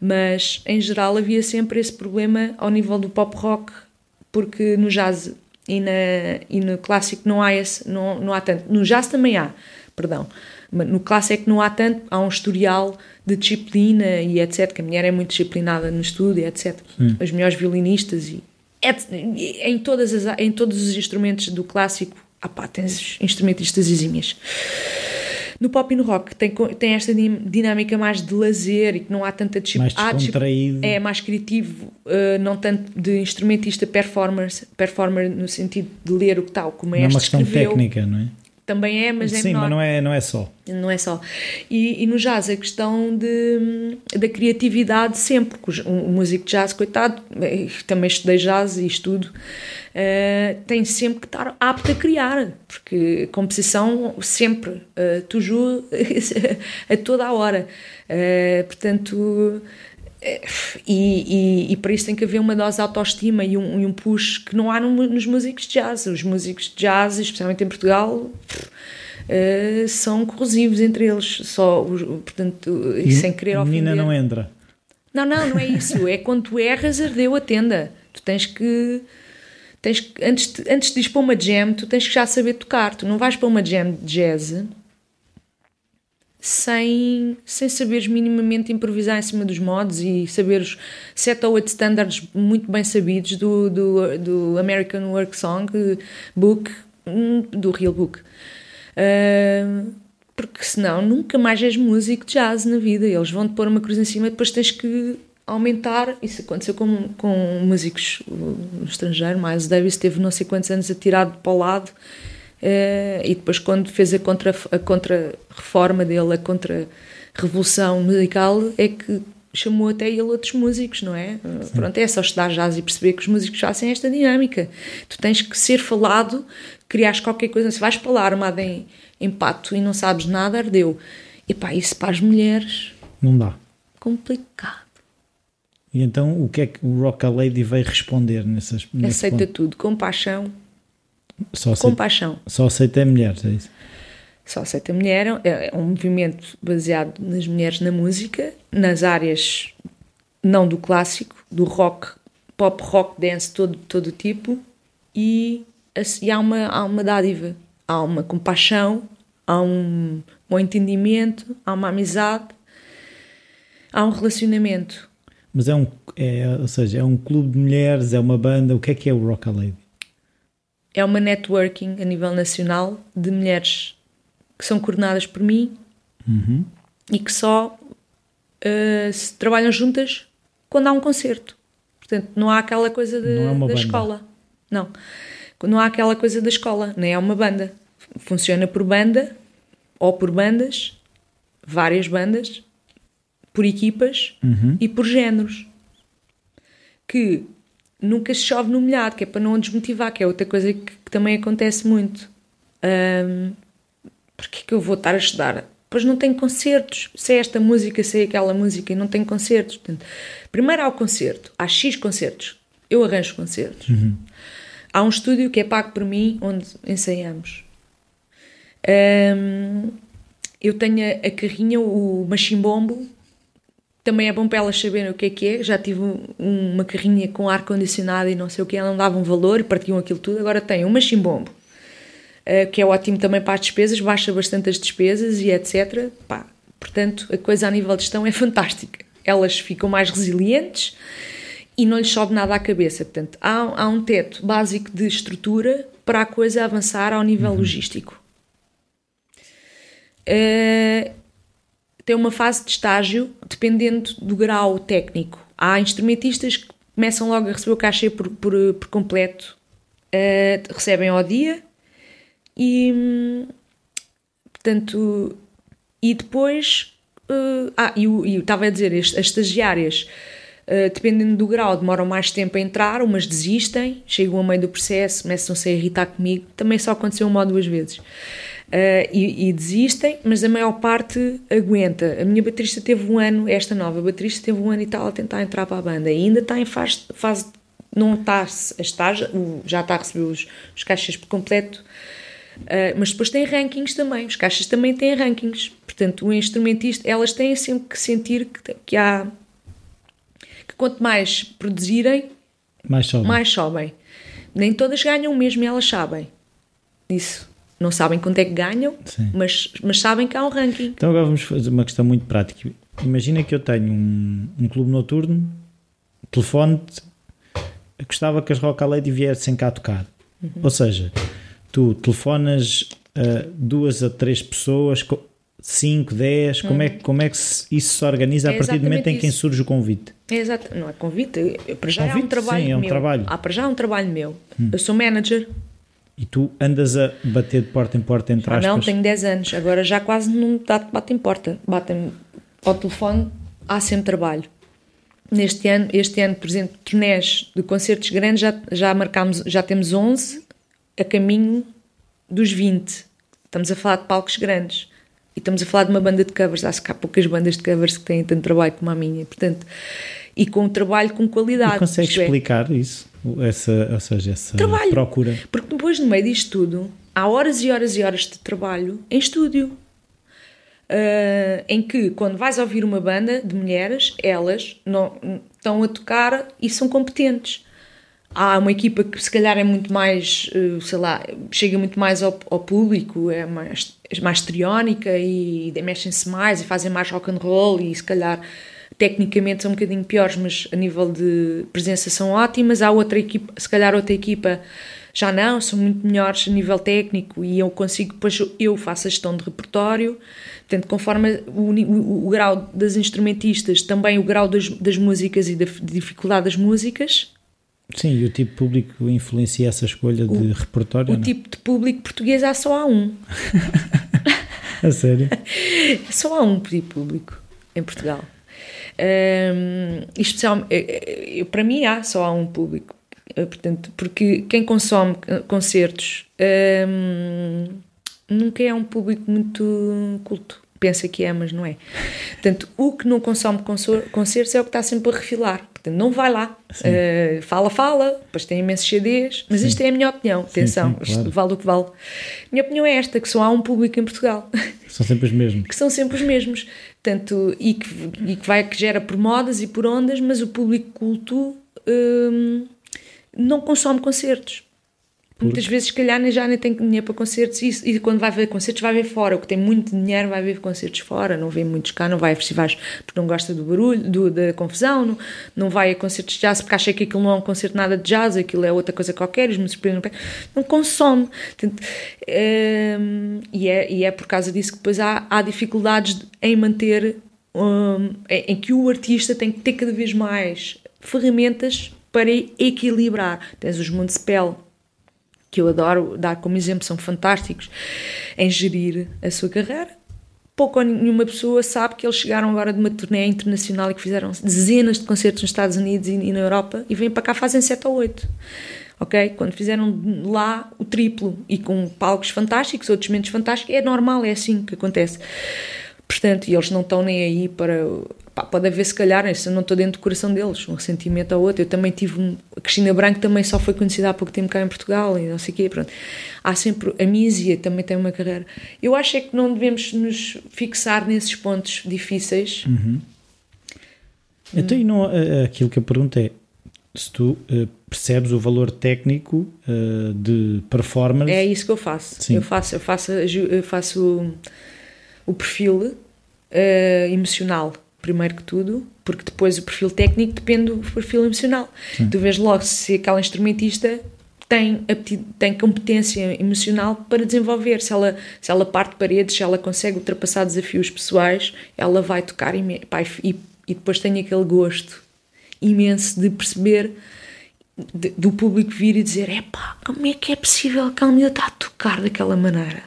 Mas, em geral, havia sempre esse problema ao nível do pop rock, porque no jazz e, na, e no clássico não há esse, não, não há tanto. No jazz também há, perdão. No clássico é que não há tanto, há um historial de disciplina e etc. Que a mulher é muito disciplinada no estudo e etc. Sim. As melhores violinistas e em, todas as, em todos os instrumentos do clássico, ah pá, tens instrumentistas exímias. no pop e no rock tem, tem esta dinâmica mais de lazer e que não há tanta disciplina. Mais descontraído. É mais criativo, uh, não tanto de instrumentista performer, performer no sentido de ler o que tal, como é uma questão técnica, não é? Também é, mas Sim, é Sim, menor. mas não é, não é só. Não é só. E, e no jazz a questão de, da criatividade sempre, porque o, o músico de jazz, coitado, eh, também estudei jazz e estudo, uh, tem sempre que estar apto a criar, porque composição sempre, uh, toujours, [laughs] a toda a hora. Uh, portanto e, e, e, para isso tem que haver uma dose de autoestima e um, e um push que não há no, nos músicos de jazz. Os músicos de jazz, especialmente em Portugal, uh, são corrosivos entre eles. Só, portanto, e sem querer ofender. menina não entra. Não, não, não é isso. É quando tu erras, ardeu a tenda. Tu tens que. Tens que antes, de, antes de ir para uma jam, tu tens que já saber tocar. Tu não vais para uma jam de jazz sem, sem saberes minimamente improvisar em cima dos modos e saberes sete ou oito standards muito bem sabidos do, do, do American Work Song Book, hum, do Real Book. Uh, porque senão nunca mais és músico de jazz na vida. Eles vão-te pôr uma cruz em cima e depois tens que aumentar. Isso aconteceu com, com músicos no estrangeiro. Miles Davis teve não sei quantos anos atirado para o lado e depois, quando fez a contra-reforma a contra dele, a contra-revolução musical, é que chamou até ele outros músicos, não é? Sim. Pronto, é só estudar jazz e perceber que os músicos fazem esta dinâmica. Tu tens que ser falado, criares qualquer coisa. Se vais falar armado em, em pato e não sabes nada, ardeu. E pá, isso para as mulheres. Não dá. Complicado. E então, o que é que o Rock a Lady veio responder nessas Aceita tudo, com paixão só aceita, compaixão. Só aceita mulheres, é isso? Só aceita mulher, é, é um movimento baseado nas mulheres na música, nas áreas não do clássico, do rock, pop, rock, dance, todo, todo tipo, e, e há, uma, há uma dádiva, há uma compaixão, há um, um entendimento, há uma amizade, há um relacionamento. Mas é um, é, ou seja, é um clube de mulheres, é uma banda, o que é que é o Rock a Lady? É uma networking a nível nacional de mulheres que são coordenadas por mim uhum. e que só uh, se trabalham juntas quando há um concerto. Portanto, não há aquela coisa de, é da banda. escola. Não. Não há aquela coisa da escola, nem é uma banda. Funciona por banda ou por bandas, várias bandas, por equipas uhum. e por géneros. Que nunca se chove no molhado, que é para não desmotivar, que é outra coisa que, que também acontece muito. Um, Porquê que eu vou estar a estudar? Pois não tenho concertos. Sei esta música, sei aquela música e não tenho concertos. Portanto, primeiro há o concerto, há X concertos. Eu arranjo concertos. Uhum. Há um estúdio que é pago por mim, onde ensaiamos. Um, eu tenho a, a carrinha, o machimbombo, também é bom para elas saberem o que é que é. Já tive uma carrinha com ar-condicionado e não sei o que, elas não davam valor e partiam aquilo tudo. Agora tem uma chimbombo, uh, que é ótimo também para as despesas, baixa bastante as despesas e etc. Pá, portanto, a coisa a nível de gestão é fantástica. Elas ficam mais resilientes e não lhes sobe nada à cabeça. Portanto, há, há um teto básico de estrutura para a coisa avançar ao nível uhum. logístico. Uh, tem uma fase de estágio dependendo do grau técnico. Há instrumentistas que começam logo a receber o cachê por, por, por completo, uh, recebem ao dia e, portanto, e depois. Uh, ah, e, e estava a dizer, as, as estagiárias, uh, dependendo do grau, demoram mais tempo a entrar, umas desistem, chegam ao meio do processo, começam-se a irritar comigo. Também só aconteceu uma ou duas vezes uh, e, e, desistem, mas a maior parte aguenta. A minha baterista teve um ano, esta nova baterista teve um ano e tal a tentar entrar para a banda e ainda está em fase, fase não está a estar, já está a receber os, os caixas por completo, uh, mas depois tem rankings também, os caixas também têm rankings, portanto o instrumentista, elas têm sempre que sentir que, que há que quanto mais produzirem, mais sobem. mais sobem. Nem todas ganham mesmo elas sabem isso não sabem quanto é que ganham, mas, mas sabem que há um ranking. Então agora vamos fazer uma questão muito prática. Imagina que eu tenho um, um clube noturno, telefone-te, gostava que as Rock Lady viessem cá tocar. Uhum. Ou seja, tu telefonas a duas a três pessoas 5, 10? Como, é, como é que isso se organiza É a partir do momento em que surge o convite? É exato, não é convite, para já é um Convite, trabalho sim, é um meu. trabalho. Hum. Ah, para já é um trabalho meu. Eu sou manager, E tu andas a bater de porta em porta entre ah, aspas? não, tenho 10 anos, agora já quase não dá- batem porta, batem ao telefone, há sempre trabalho. Neste ano, este ano, por exemplo, turnés de concertos grandes, já, já marcámos, já temos 11 a caminho dos 20. Estamos a falar de palcos grandes. E estamos a falar de uma banda de covers. Acho que há poucas bandas de covers que têm tanto trabalho como a minha. Portanto, e com trabalho com qualidade. E consegues é, explicar isso? Essa, ou seja, essa Trabalho. procura? Porque depois, no meio disto tudo, há horas e horas e horas de trabalho em estúdio. Ah, em que, quando vais ouvir uma banda de mulheres, elas não, estão a tocar e são competentes. Há uma equipa que, se calhar, é muito mais, eh, sei lá, chega muito mais ao, ao público, é mais, é mais triónica e mexem-se mais e fazem mais rock and roll e, se calhar, tecnicamente são um bocadinho piores, mas a nível de presença são ótimas. Há outra equipa, se calhar outra equipa já não, são muito melhores a nível técnico e eu consigo, depois eu faço a gestão de repertório. Portanto, conforme o, o- o grau das instrumentistas, também o grau das, das músicas e da dificuldade das músicas, Sim, e o tipo de público influencia essa escolha de repertório? o não? tipo de público português há só há um. [laughs] A sério? [laughs] Só há um tipo público em Portugal. Hum, especial, eh, eh, para mim há só há um público. Eh, Portanto, porque quem consome concertos hum, nunca é um público muito culto. Pensa que é, mas não é. Portanto, o que não consome concertos é o que está sempre a refilar. Portanto, não vai lá. Eh, fala, fala, depois tem imensos CDs, mas isto é a minha opinião. Atenção, sim, claro. isto vale o que vale. Minha opinião é esta: que só há um público em Portugal. São sempre os mesmos. que são sempre os mesmos. Tanto, e, que, e que, vai, que gera por modas e por ondas, mas o público culto hum, não consome concertos. Muitas vezes, se calhar, já nem tem dinheiro para concertos e, e quando vai ver concertos, vai ver fora. O que tem muito dinheiro vai ver concertos fora, não vê muitos cá, não vai a festivais porque não gosta do barulho, do- da confusão, não, não vai a concertos de jazz porque acha que aquilo não é um concerto nada de jazz, aquilo é outra coisa qualquer, os músicos não, não consome. Portanto, hum, e, é, e é por causa disso que depois há, há dificuldades em manter, hum, em, em que o artista tem que ter cada vez mais ferramentas para equilibrar. Tens os Municipal, que eu adoro dar como exemplo, são fantásticos em gerir a sua carreira. Pouco ou nenhuma pessoa sabe que eles chegaram agora de uma turnê internacional e que fizeram dezenas de concertos nos Estados Unidos e, na Europa e vêm para cá fazem 7 ou 8. Ok? Quando fizeram lá o triplo e com palcos fantásticos, outros menos fantásticos, é normal, é assim que acontece. Portanto, eles não estão nem aí para. Pá, pode haver, se calhar, isso eu não estou dentro do coração deles, um ressentimento ao outro. Eu também tive. Um, a Cristina Branco também só foi conhecida há pouco tempo cá em Portugal e não sei o quê. Pronto. Há sempre. A Mísia também tem uma carreira. Eu acho é que não devemos nos fixar nesses pontos difíceis. Então, e não, eh, aquilo que eu pergunto é se tu eh, percebes o valor técnico eh, de performance. É isso que eu faço. Sim. Eu faço, eu faço, eu faço o, o perfil eh, emocional, primeiro que tudo, porque depois o perfil técnico depende do perfil emocional. Tu vês logo se aquela instrumentista tem, tem competência emocional para desenvolver. Se ela, se ela parte paredes, se ela consegue ultrapassar desafios pessoais, ela vai tocar imen- pá, e, e depois tem aquele gosto imenso de perceber de- do público vir e dizer: epá, como é que é possível que a miúda está a tocar daquela maneira?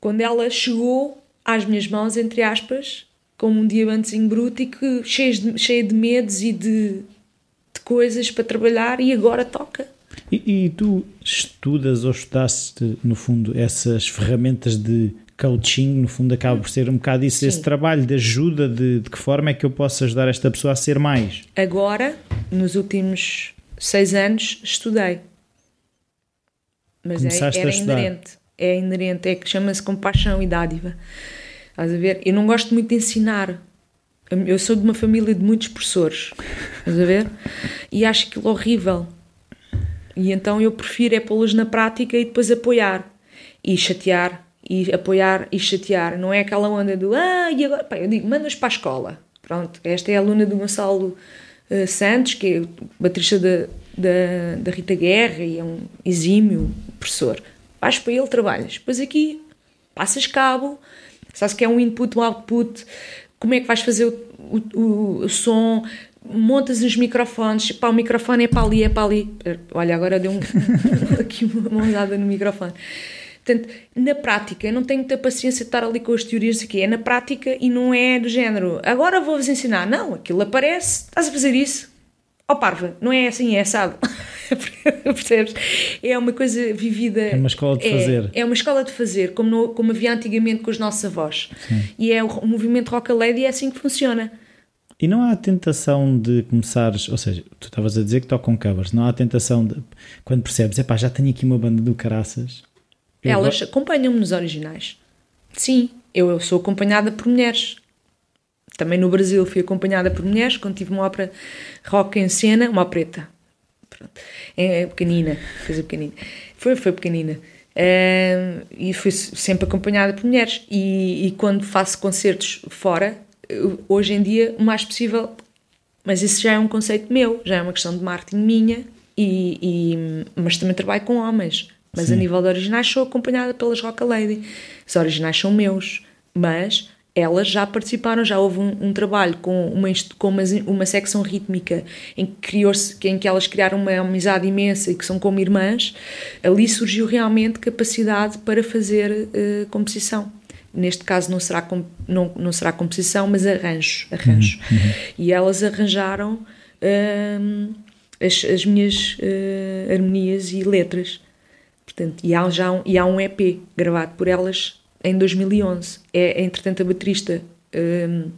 Quando ela chegou às minhas mãos, entre aspas, como um diamantezinho bruto e que cheia de, cheia de medos e de, de coisas para trabalhar e agora toca. E, e tu estudas ou estudaste, no fundo, essas ferramentas de coaching, no fundo, acaba por ser um bocado isso, esse Sim. trabalho de ajuda, de, de que forma é que eu posso ajudar esta pessoa a ser mais? Agora, nos últimos seis anos, estudei. Mas é, Começaste era inerente. É inerente, é que chama-se compaixão e dádiva. Estás a ver? Eu não gosto muito de ensinar. Eu sou de uma família de muitos professores. Estás a ver? E acho aquilo horrível. E então eu prefiro é pô-los na prática e depois apoiar. E chatear. E apoiar e chatear. Não é aquela onda do ah, e agora? Pá, eu digo, manda-os para a escola. Pronto, esta é a aluna do Gonçalo eh, Santos, que é baterista da, da, da Rita Guerra e é um exímio professor. Vais para ele, trabalhas. Depois aqui passas cabo, Sabes que é um input, um output, como é que vais fazer o, o, o som, montas os microfones, pá, o microfone é para ali, é para ali. Olha, agora deu um, [laughs] aqui uma mãozada no microfone. Portanto, na prática, eu não tenho muita paciência de estar ali com as teorias aqui. É na prática e não é do género. Agora vou-vos ensinar. Não, aquilo aparece, estás a fazer isso. Ó oh, parva, não é assim, é assado. [laughs] Percebes? É uma coisa vivida. É uma escola de é, fazer. É uma escola de fazer, como, no, como havia antigamente com os nossos avós. Sim. E é o, o movimento Rock a Lady é assim que funciona. E não há a tentação de começares, ou seja, tu estavas a dizer que tocam covers, não há a tentação de, quando percebes, epá, já tenho aqui uma banda do caraças. Elas vou... acompanham-me nos originais. Sim, eu, eu sou acompanhada por mulheres. Também no Brasil fui acompanhada por mulheres, quando tive uma ópera rock em cena, uma preta. Pronto. É, é pequenina, coisa pequenina. Foi, foi pequenina. Uh, e fui sempre acompanhada por mulheres. E, e quando faço concertos fora, hoje em dia o mais possível, mas isso já é um conceito meu, já é uma questão de marketing minha, e, e mas também trabalho com homens. Mas Sim. a nível de originais sou acompanhada pelas Rock Lady. Os originais são meus, mas elas já participaram, já houve um, um trabalho com uma, com uma, uma secção rítmica em que, criou em que elas criaram uma amizade imensa e que são como irmãs. Ali surgiu realmente capacidade para fazer uh, composição neste caso não será, não, não será composição, mas arranjo. arranjo. Uhum, uhum. E elas arranjaram hum, as, as, minhas uh, harmonias e letras. Portanto, e, há já um, e há um EP gravado por elas em 2011. É, entretanto, a baterista. Um,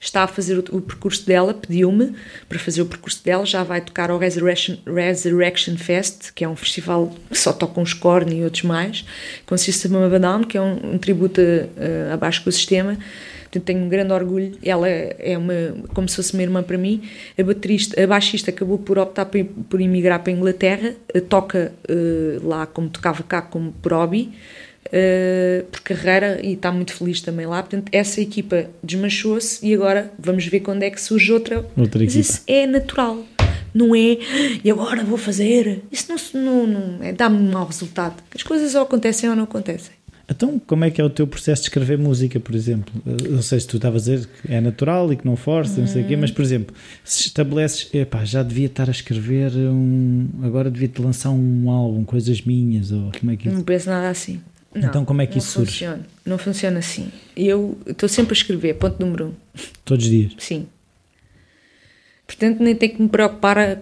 está a fazer o, o percurso dela, pediu-me para fazer o percurso dela, já vai tocar ao Resurrection, Resurrection Fest, que é um festival que só tocam os Korn e outros mais, com o System of a Down, que é um, um tributo uh, abaixo do sistema. Portanto, tenho um grande orgulho. Ela é uma, como se fosse uma irmã para mim. A, baterista, a baixista acabou por optar por, por emigrar para a Inglaterra, toca uh, lá como tocava cá, como por hobby uh, por carreira e está muito feliz também lá. Portanto, essa equipa desmanchou-se e agora vamos ver quando é que surge outra. outra Mas equipa. isso é natural. Não é, e agora vou fazer. Isso não, não, não é, dá-me um mau resultado. As coisas ou acontecem ou não acontecem. Então, como é que é o teu processo de escrever música, por exemplo? Não sei se tu estavas a dizer que é natural e que não força, não sei o quê, mas, por exemplo, se estabeleces, epá, já devia estar a escrever um. Agora devia-te lançar um álbum, coisas minhas, ou como é que. Não penso nada assim. Não, então como é que isso funciona. surge? Não funciona assim. Eu estou sempre a escrever, ponto número um. Todos os dias? Sim. Portanto, nem tenho que me preocupar. A,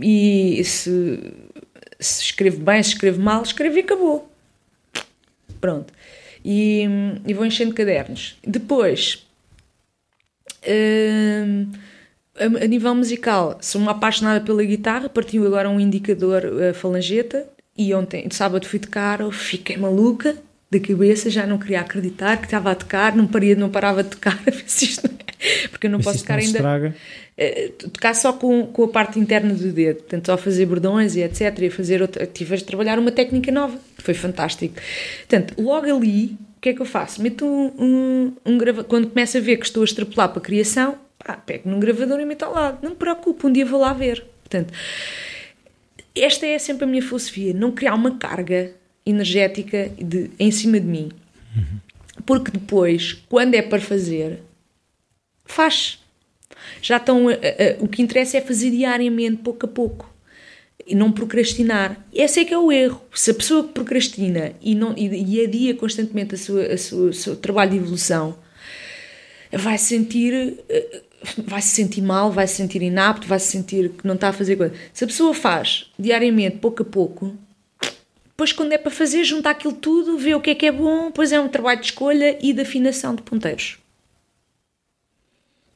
e se, se escrevo bem, se escrevo mal, escrevo e acabou. Pronto. E, e vou enchendo cadernos. Depois, hum, a, a, nível musical, sou uma apaixonada pela guitarra, partiu agora um indicador, a falangeta, e ontem, de sábado, fui tocar, eu fiquei maluca da cabeça, já não queria acreditar que estava a tocar, não, paria, não parava de tocar, [laughs] é, porque eu não posso tocar ainda. Estraga. Eh, tocar só com, com a parte interna do dedo, portanto, só fazer bordões e etc. E fazer outra, tive a trabalhar uma técnica nova, foi fantástico. Portanto, logo ali, o que é que eu faço? Meto um, um, um gravador, quando começo a ver que estou a extrapolar para a criação, pá, pego num gravador e meto ao lado, não me preocupe, um dia vou lá ver. Portanto, esta é sempre a minha filosofia, não criar uma carga energética de, em cima de mim. Porque depois, quando é para fazer, faz. Já estão. A, a, o que interessa é fazer diariamente, pouco a pouco. E não procrastinar. Esse é que é o erro. Se a pessoa que procrastina e, não, e, e adia constantemente a sua, a sua, o seu trabalho de evolução, vai sentir eh, vai se sentir mal, vai se sentir inapto, vai se sentir que não está a fazer coisa. Se a pessoa faz diariamente, pouco a pouco, depois quando é para fazer, junta aquilo tudo, vê o que é que é bom, depois é um trabalho de escolha e de afinação de ponteiros.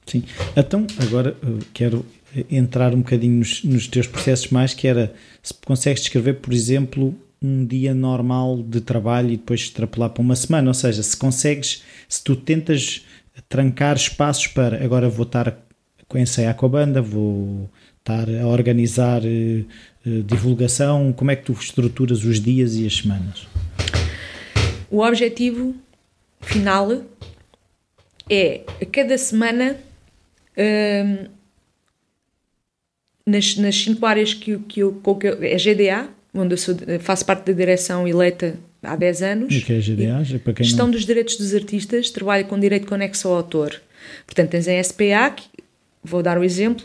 Sim. Então, agora quero entrar um bocadinho nos, nos teus processos mais, que era se consegues descrever, por exemplo, um dia normal de trabalho e depois extrapolar para uma semana, ou seja, se consegues, se tu tentas trancar espaços para agora vou estar a ensaiar com a banda, vou estar a organizar uh, divulgação, como é que tu estruturas os dias e as semanas? O objetivo final é a cada semana uh, nas, nas cinco áreas que, que eu, que eu é GDA, onde eu sou, faço parte da direção eleita há 10 anos. E que é GDA? Para quem Gestão não... dos direitos dos artistas, trabalha com direito conexo ao autor. Portanto, tens a SPA, que, vou dar o um exemplo,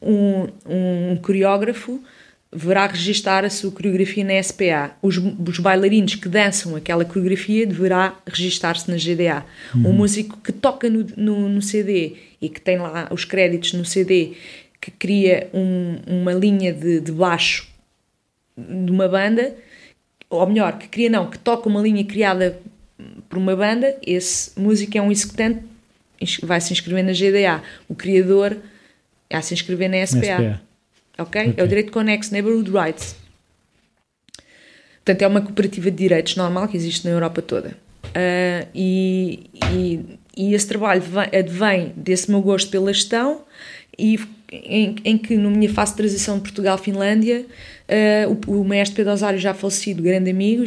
um, um coreógrafo deverá registar a sua coreografia na SPA. Os, os bailarinos que dançam aquela coreografia deverá registar-se na GDA. Uhum. Um músico que toca no, no, no, CD e que tem lá os créditos no CD, que cria um, uma linha de, de baixo de uma banda, ou melhor, que cria não, que toca uma linha criada por uma banda, esse músico é um executante, vai se inscrever na GDA. O criador vai se inscrever na SPA. SPA. Okay? ok? É o direito conexo, Neighborhood Rights. Portanto, é uma cooperativa de direitos normal que existe na Europa toda. Uh, e, e, e, esse trabalho vem, advém desse meu gosto pela gestão e em, em que, na minha fase de transição de Portugal-Finlândia, uh, o, o maestro Pedro Osário já falecido, grande amigo,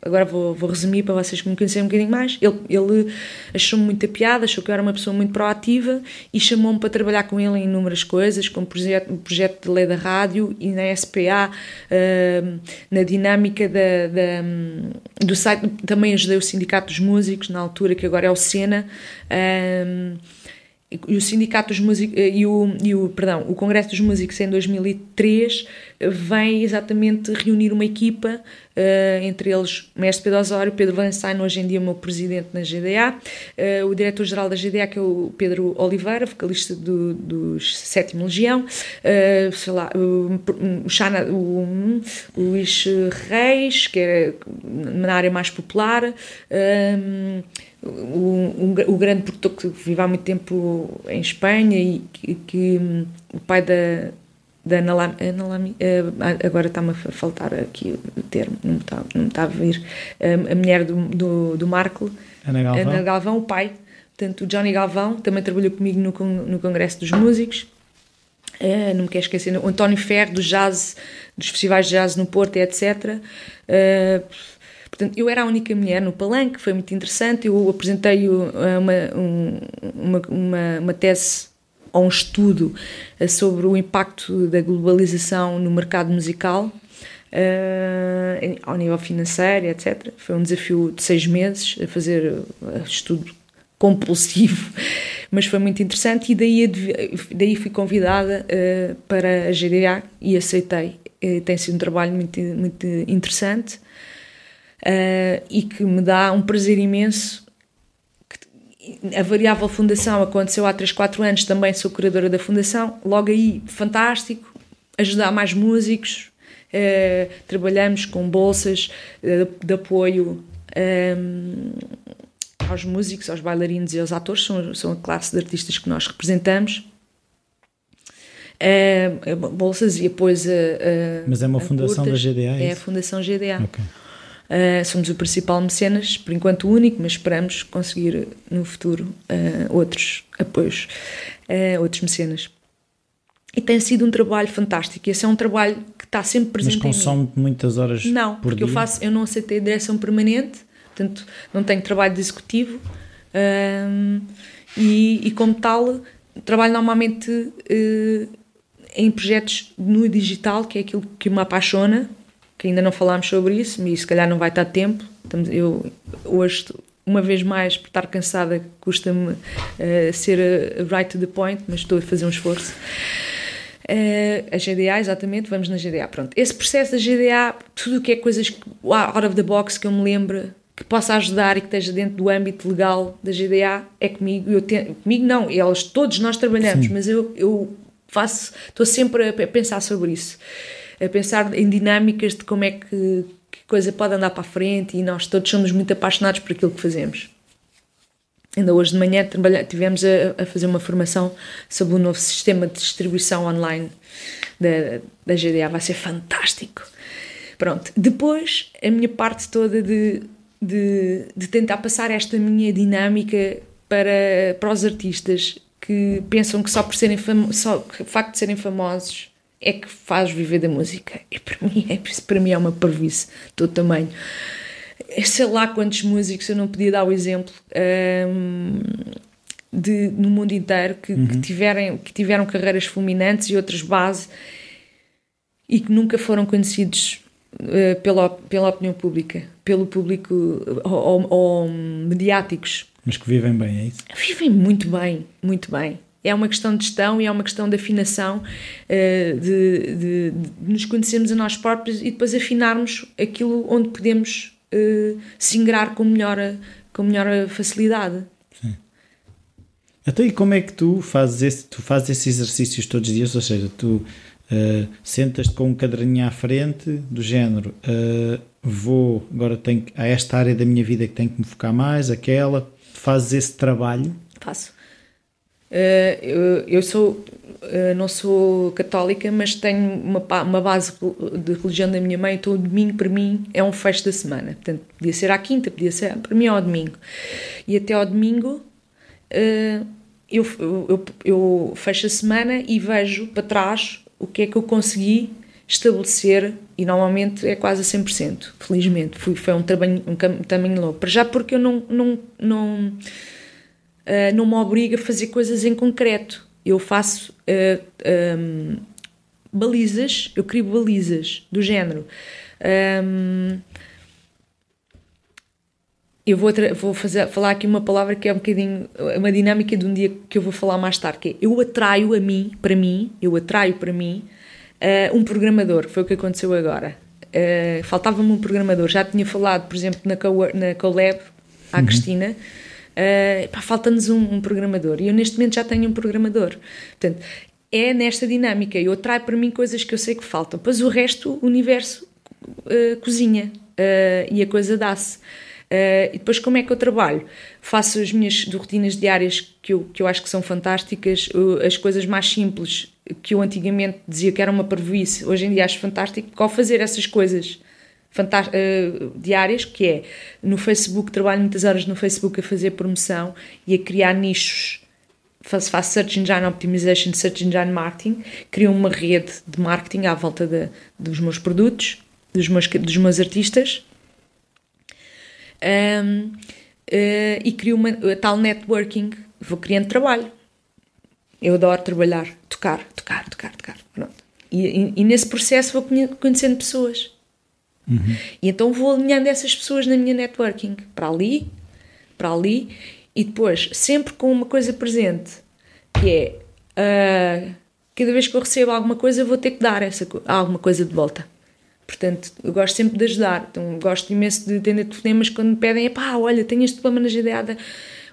agora vou, vou resumir para vocês me conhecerem um bocadinho mais. Ele, ele achou-me muita piada, achou que eu era uma pessoa muito proativa e chamou-me para trabalhar com ele em inúmeras coisas, como projeto, projeto de lei da rádio e na SPA, uh, na dinâmica da, da, do site. Também ajudei o Sindicato dos Músicos, na altura, que agora é o SENA. Uh, e o Sindicato dos Músicos eh, e o, e o, perdão, o Congresso dos Músicos em 2003 vem exatamente reunir uma equipa, uh, entre eles o mestre Pedro Osório, Pedro Vansain, hoje em dia o meu presidente na GDA, uh, eh, o diretor-geral da GDA, que é o Pedro Oliveira, vocalista do, dos Sétimo Legião, uh, sei lá, o, o, Xana, o, o Luís Reis, que é na área mais popular, o, o, o, grande produtor que vive há muito tempo em Espanha e que, que o pai da, da Analami, Analami eh, agora está-me a faltar aqui o termo, não me está, não me está a vir, a mulher do, do, do Marco, Ana Galvão. Ana Galvão, o pai, portanto o Johnny Galvão, também trabalhou comigo no, no Congresso dos Músicos, uh, não me quero esquecer, o António Ferro, do jazz, dos festivais de jazz no Porto, etc., uh, Portanto, eu era a única mulher no palanque, foi muito interessante. Eu apresentei uma, uma, uma, uma tese ou um estudo eh, sobre o impacto da globalização no mercado musical, uh, ao nível financeiro, etc. Foi um desafio de seis meses a fazer uh, estudo compulsivo, [laughs] mas foi muito interessante e daí, daí fui convidada uh, para a GDA e aceitei. tem sido um trabalho muito, muito interessante uh, e que me dá um prazer imenso. A Variável Fundação aconteceu há 3, 4 anos, também sou curadora da Fundação. Logo aí, fantástico, ajudar mais músicos. Uh, trabalhamos com bolsas uh, de apoio um, aos músicos, aos bailarinos e aos atores, são, são a classe de artistas que nós representamos. Uh, bolsas e apoios a, a Mas é uma fundação curtas. da GDA? É, é a Fundação GDA. Okay. Uh, somos o principal mecenas, por enquanto único, mas esperamos conseguir no futuro uh, outros apoios, uh, outros mecenas. E tem sido um trabalho fantástico. Esse é um trabalho que está sempre presente mas consome muitas horas não, por porque dia? eu faço, eu não aceitei direção permanente, portanto não tenho trabalho de executivo e, e, como tal trabalho normalmente em projetos no digital, que é aquilo que me apaixona, que ainda não falámos sobre isso e se calhar não vai estar tempo. Eu hoje, uma vez mais, por estar cansada, custa-me uh, ser uh, right to the point, mas estou a fazer um esforço. Uh, a GDA, exatamente, vamos na GDA. Pronto, esse processo da GDA, tudo o que é coisas out of the box que eu me lembro que possa ajudar e que esteja dentro do âmbito legal da GDA é comigo. Eu te, comigo não, eles, todos nós trabalhamos, Sim. mas eu, eu faço, estou sempre a pensar sobre isso a pensar em dinâmicas de como é que, que coisa pode andar para a frente e nós todos somos muito apaixonados por aquilo que fazemos. Ainda hoje de manhã tivemos a, a, fazer uma formação sobre o novo sistema de distribuição online da, da GDA, vai ser fantástico. Pronto, depois a minha parte toda de, de, de tentar passar esta minha dinâmica para, para os artistas que pensam que só por serem só o facto de serem famosos é que faz viver da música. E para mim, é, para mim é uma parvice do tamanho. Sei lá quantos músicos eu não podia dar o exemplo um, de, no mundo inteiro que, uhum. que, tiverem, que tiveram carreiras fulminantes e outras base e que nunca foram conhecidos uh, pela, pela opinião pública, pelo público ou, ou mediáticos. Mas que vivem bem, é isso? Vivem muito bem, muito bem. É uma questão de gestão e é uma questão de afinação, uh, de, de, de, nos conhecermos a nós próprios e depois afinarmos aquilo onde podemos uh, se ingrar com melhor, com melhor facilidade. Sim. Então, e como é que tu fazes, esse, tu fazes esses exercícios todos os dias? Ou seja, tu uh, sentas-te com um caderninho à frente, do género, uh, vou, agora tenho, há esta área da minha vida que tenho que me focar mais, aquela, fazes esse trabalho? Faço. Uh, eu, eu, sou, uh, não sou católica, mas tenho uma, uma base de religião da minha mãe, então o domingo para mim é um fecho da semana. Portanto, podia ser à quinta, podia ser, para mim é ao domingo. E até ao domingo uh, eu, eu, eu fecho a semana e vejo para trás o que é que eu consegui estabelecer e normalmente é quase a 100%, felizmente. Foi, um trabalho um caminho longo. Já porque eu não, não, não uh, não me obriga a fazer coisas em concreto. Eu faço uh, eh, um, ehm, balizas, eu crio balizas do género. Um, ehm, eu vou, vou fazer, falar aqui uma palavra que é um bocadinho uma dinâmica de um dia que eu vou falar mais tarde, que é eu atraio a mim, para mim, eu atraio para mim uh, um programador, que foi o que aconteceu agora. Uh, Faltava-me um programador, já tinha falado, por exemplo, na, co na Colab, à uhum. Cristina, uh, falta-nos um, um, programador. E eu neste momento já tenho um programador. Portanto, é nesta dinâmica. Eu trago para mim coisas que eu sei que faltam. Pois o resto, o universo uh, cozinha uh, e a coisa dá-se. Uh, e depois como é que eu trabalho? Faço as minhas rotinas diárias que eu, que eu acho que são fantásticas, as coisas mais simples que eu antigamente dizia que era uma parvoíce, hoje em dia acho fantástico, ao fazer essas coisas uh, diárias, que é no Facebook, trabalho muitas horas no Facebook a fazer promoção e a criar nichos. Faço, faço Search Engine Optimization, Search Engine Marketing, crio uma rede de marketing à volta de, dos meus produtos, dos meus, dos meus artistas. Um, uh, e crio uma tal networking, vou criando trabalho. Eu adoro trabalhar, tocar, tocar, tocar, tocar. E, e, e, nesse processo vou conhecendo pessoas. Uhum. E então vou alinhando essas pessoas na minha networking, para ali, para ali, e depois sempre com uma coisa presente, que é uh, cada vez que eu recebo alguma coisa, vou ter que dar essa, alguma coisa de volta. Portanto, eu gosto sempre de ajudar. Então, gosto imenso de atender telefonemas quando me pedem: pá, olha, tenho este problema na GDA,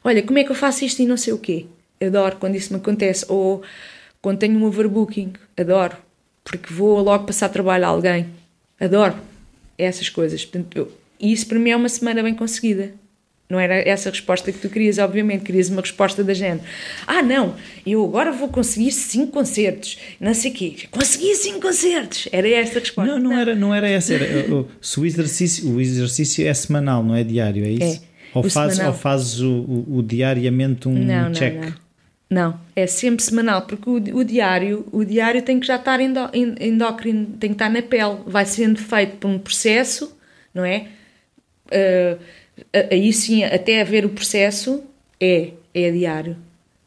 olha, como é que eu faço isto e não sei o quê. Adoro quando isso me acontece. Ou quando tenho um overbooking, adoro, porque vou logo passar trabalho a alguém. Adoro essas coisas. Portanto, eu, isso para mim é uma semana bem conseguida. Não era essa a resposta que tu querias, obviamente, querias uma resposta da género. Ah, não, eu agora vou conseguir cinco concertos, não sei o quê. Consegui cinco concertos. Era essa a resposta. Não, não, não. Era, não era essa. Era, se o exercício, o exercício é semanal, não é diário, é isso? É. Ou, faz, ou fazes o, o, o, diariamente um não, check? Não, não. Não, é sempre semanal, porque o, o diário, o diário tem que já estar endó, endócrino, tem que estar na pele, vai sendo feito por um processo, não é? Uh, aí sim, até haver o processo, é, é diário.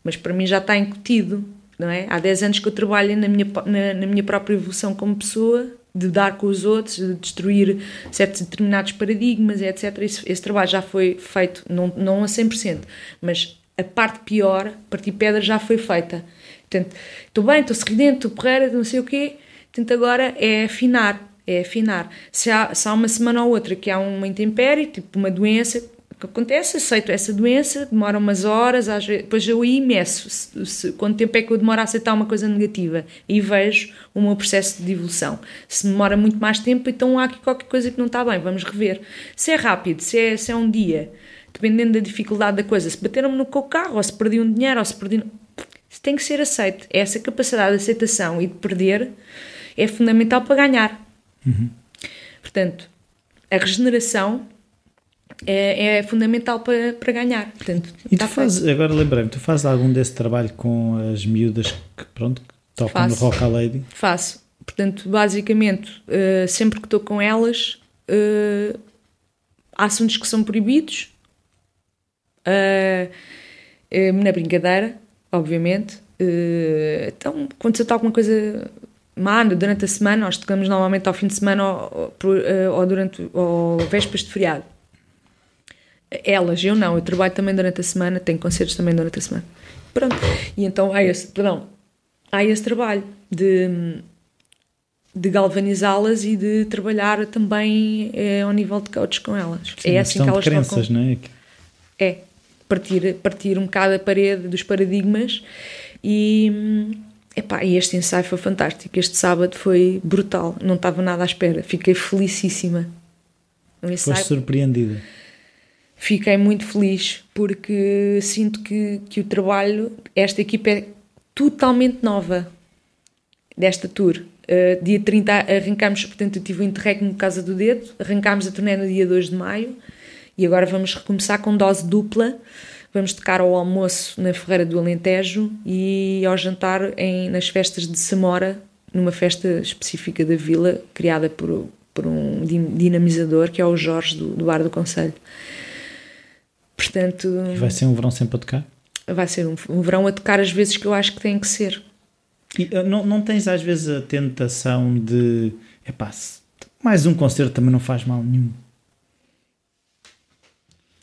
Mas para mim já está incutido, não é? Há 10 anos que eu trabalho na minha, na, na minha própria evolução como pessoa, de dar com os outros, de destruir certos determinados paradigmas, etc. Esse, esse trabalho já foi feito, não, não a 100%, mas a parte pior, partir pedra, já foi feita. Portanto, estou bem, estou sorridente, estou porreira, não sei o quê. Portanto, agora é afinar, é afinar. Se há, se há uma semana ou outra que há uma intempérie, tipo uma doença, que acontece, aceito essa doença, demora umas horas, às vezes, depois eu aí meço se, se, quanto tempo é que eu demoro a aceitar uma coisa negativa e vejo o meu processo de evolução. Se demora muito mais tempo, então há aqui qualquer coisa que não está bem, vamos rever. Se é rápido, se é, se é um dia, dependendo da dificuldade da coisa, se bateram-me no carro, ou se perdi um dinheiro, ou se perdi. Isso tem que ser aceito. Essa capacidade de aceitação e de perder é fundamental para ganhar. Uhum. Portanto, a regeneração é, é, fundamental para, para ganhar. Portanto, e tu fazes, agora lembrei-me, tu fazes algum desse trabalho com as miúdas que, pronto, que tocam Faço. no Rock a Lady? Faço. Portanto, basicamente, uh, sempre que estou com elas, uh, há assuntos que são proibidos, uh, na brincadeira, obviamente. Uh, então, quando se toca alguma coisa Mano, durante a semana, nós tocamos normalmente ao fim de semana ou, ou, ou durante ou vésperas de feriado. Elas, eu não, eu trabalho também durante a semana, tenho concertos também durante a semana. Pronto. E então há esse, perdão, há esse trabalho de, de galvanizá-las e de trabalhar também é, ao nível de coaches com elas. Sim, é assim que elas de crenças, não é? É, partir, partir um bocado a parede dos paradigmas e Epá, e este ensaio foi fantástico. Este sábado foi brutal. Não estava nada à espera. Fiquei felicíssima. Um ensaio... Foste surpreendida? Fiquei muito feliz porque sinto que, que o trabalho, esta equipa é totalmente nova desta tour. Uh, dia 30 arrancámos, portanto, eu tive o interregno no Casa do Dedo, arrancámos a turnê no dia 2 de maio e agora vamos recomeçar com dose dupla Vamos tocar ao almoço na Ferreira do Alentejo e ao jantar em, nas festas de Samora, numa festa específica da vila, criada por, por um dinamizador que é o Jorge do, do Bar do Conselho. Portanto. E vai ser um verão sempre a tocar? Vai ser um, um verão a tocar as vezes que eu acho que tem que ser. E, eh, não, não tens às vezes a tentação de. Epá, mais um concerto também não faz mal nenhum.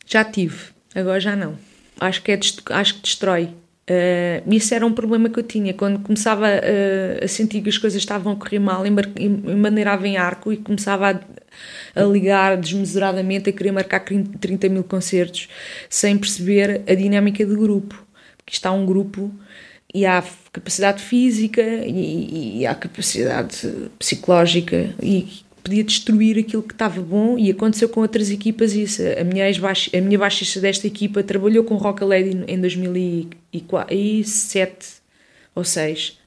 Já tive, agora já não acho que, é, acho que destrói. Uh, isso era um problema que eu tinha. Quando começava uh, a sentir que as coisas estavam a correr mal, maneirava em arco e começava a, a, ligar desmesuradamente, a querer marcar 30 mil concertos, sem perceber a dinâmica do grupo. Porque está um grupo e há capacidade física e, e há capacidade psicológica e podia destruir aquilo que estava bom e aconteceu com outras equipas isso. A minha, a minha baixista desta equipa trabalhou com Rock Lady em 2007 ou 6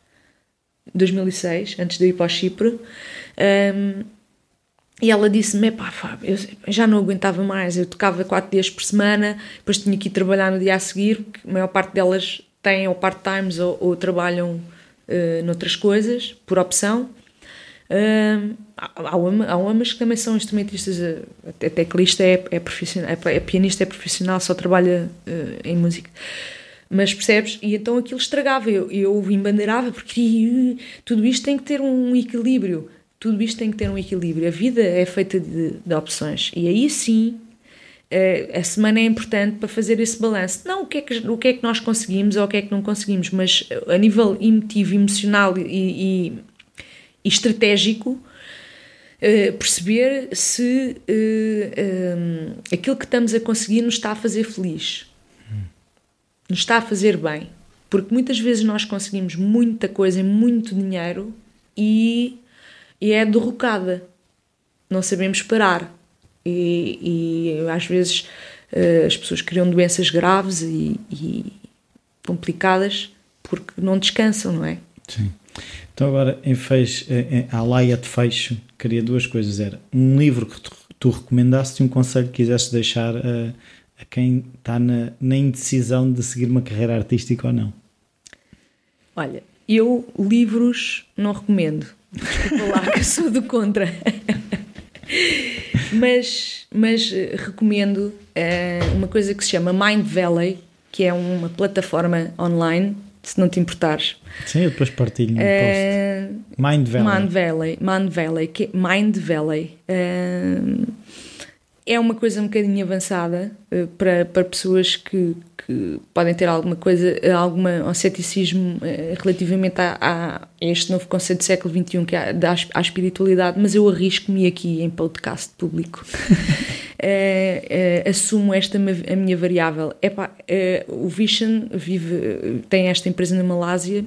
2006, antes de ir para Chipre um, e ela disse-me, pá, Fábio, eu já não aguentava mais, eu tocava quatro dias por semana, depois tinha que ir trabalhar no dia a seguir, a maior parte delas têm ou part-times ou, ou, trabalham uh, noutras coisas, por opção, Há, umas que também são instrumentistas, eh, até teclista é, é profissional, é, é, pianista, é profissional, só trabalha uh, em música. Mas percebes? E então aquilo estragava, eu, eu embandeirava, porque tudo isto tem que ter um equilíbrio. Tudo isto tem que ter um equilíbrio. A vida é feita de, de opções. E aí sim, uh, a semana é importante para fazer esse balanço. Não o que, é que, o que é que nós conseguimos ou o que é que não conseguimos, mas a nível emotivo, emocional e, e e estratégico uh, perceber se eh, eh, aquilo que estamos a conseguir nos está a fazer feliz, nos está a fazer bem. Porque muitas vezes nós conseguimos muita coisa, muito dinheiro e, e é derrocada. Não sabemos parar. E, e às vezes uh, as pessoas criam doenças graves e, e complicadas porque não descansam, não é? Sim. Então agora em fecho, em, a laia de fecho, queria duas coisas. Era um livro que tu, tu recomendaste e um conselho que quisesse deixar a, a quem está na, na indecisão de seguir uma carreira artística ou não. Olha, eu livros não recomendo. Desculpa lá que sou do contra. [laughs] mas, mas eh, recomendo uh, uma coisa que se chama Mind Valley, que é uma plataforma online se não te importares. Sim, eu depois partilho no uh, post. Mind Valley. Mind Valley, Mind Valley, que, Mind Valley. Uh, é uma coisa um bocadinho avançada uh, para, para pessoas que, que podem ter alguma coisa, alguma um ceticismo uh, relativamente a, a, este novo conceito do século XXI que é da à espiritualidade, mas eu arrisco-me aqui em podcast público. uh, [laughs] assumo esta a minha variável. Epá, o Vision vive, tem esta empresa na Malásia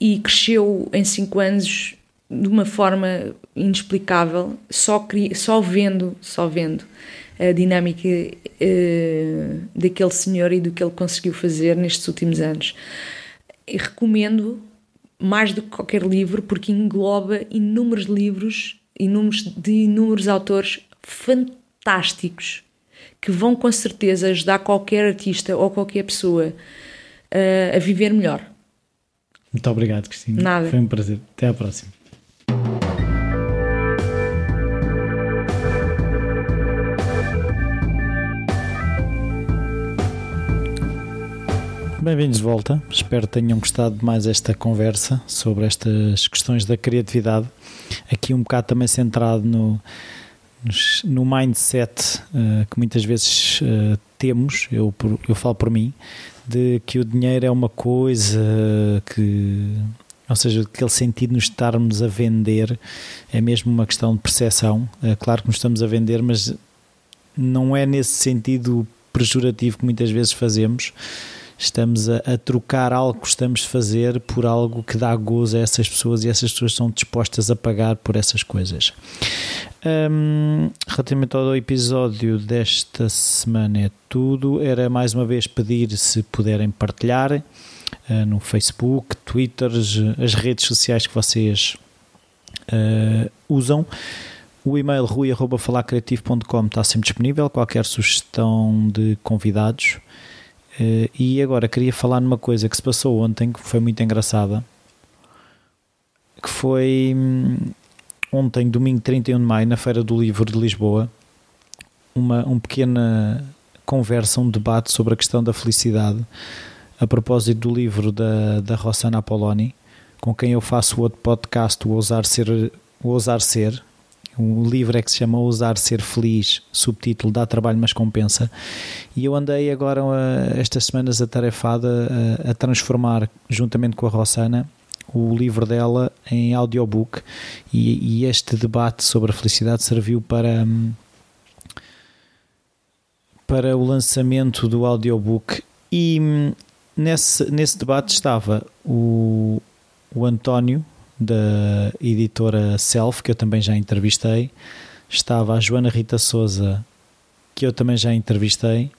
e cresceu em 5 anos de uma forma inexplicável, só, só vendo, só vendo a dinâmica uh, daquele senhor e do que ele conseguiu fazer nestes últimos anos. E recomendo mais do que qualquer livro, porque engloba inúmeros livros inúmeros, de inúmeros autores fantásticos que vão com certeza ajudar qualquer artista ou qualquer pessoa uh, a viver melhor. Muito obrigado, Cristina. Nada. Foi um prazer. Até à próxima. Bem-vindos de volta. Espero que tenham gostado de mais esta conversa sobre estas questões da criatividade. Aqui um bocado também centrado no, no mindset uh, que muitas vezes uh, temos, eu, eu falo por mim, de que o dinheiro é uma coisa que, ou seja, aquele sentido de nos estarmos a vender é mesmo uma questão de percepção. É claro que nos estamos a vender, mas não é nesse sentido pejorativo que muitas vezes fazemos estamos a, a, trocar algo que gostamos de fazer por algo que dá gozo a essas pessoas e essas pessoas são dispostas a pagar por essas coisas. Um, relativamente ao episódio desta semana é tudo. Era mais uma vez pedir se puderem partilhar uh, no Facebook, Twitter, as redes sociais que vocês uh, usam. O e-mail rui.falacreativo.com está sempre disponível. Qualquer sugestão de convidados Uh, e agora queria falar numa coisa que se passou ontem, que foi muito engraçada, que foi hum, ontem, domingo 31 de maio, na Feira do Livro de Lisboa, uma, uma pequena conversa, um debate sobre a questão da felicidade, a propósito do livro da, da Rossana Apoloni, com quem eu faço outro podcast, o Ousar Ser, o Ousar Ser o livro é que se chama Ousar Ser Feliz, subtítulo Dá Trabalho Mas Compensa. E eu andei agora, uh, estas semanas, atarefada a, a transformar, juntamente com a Rossana, o livro dela em audiobook. E, e este debate sobre a felicidade serviu para. Um, para o lançamento do audiobook e nesse, nesse debate estava o, o António da editora Self, que eu também já entrevistei, estava a Joana Rita Souza, que eu também já entrevistei,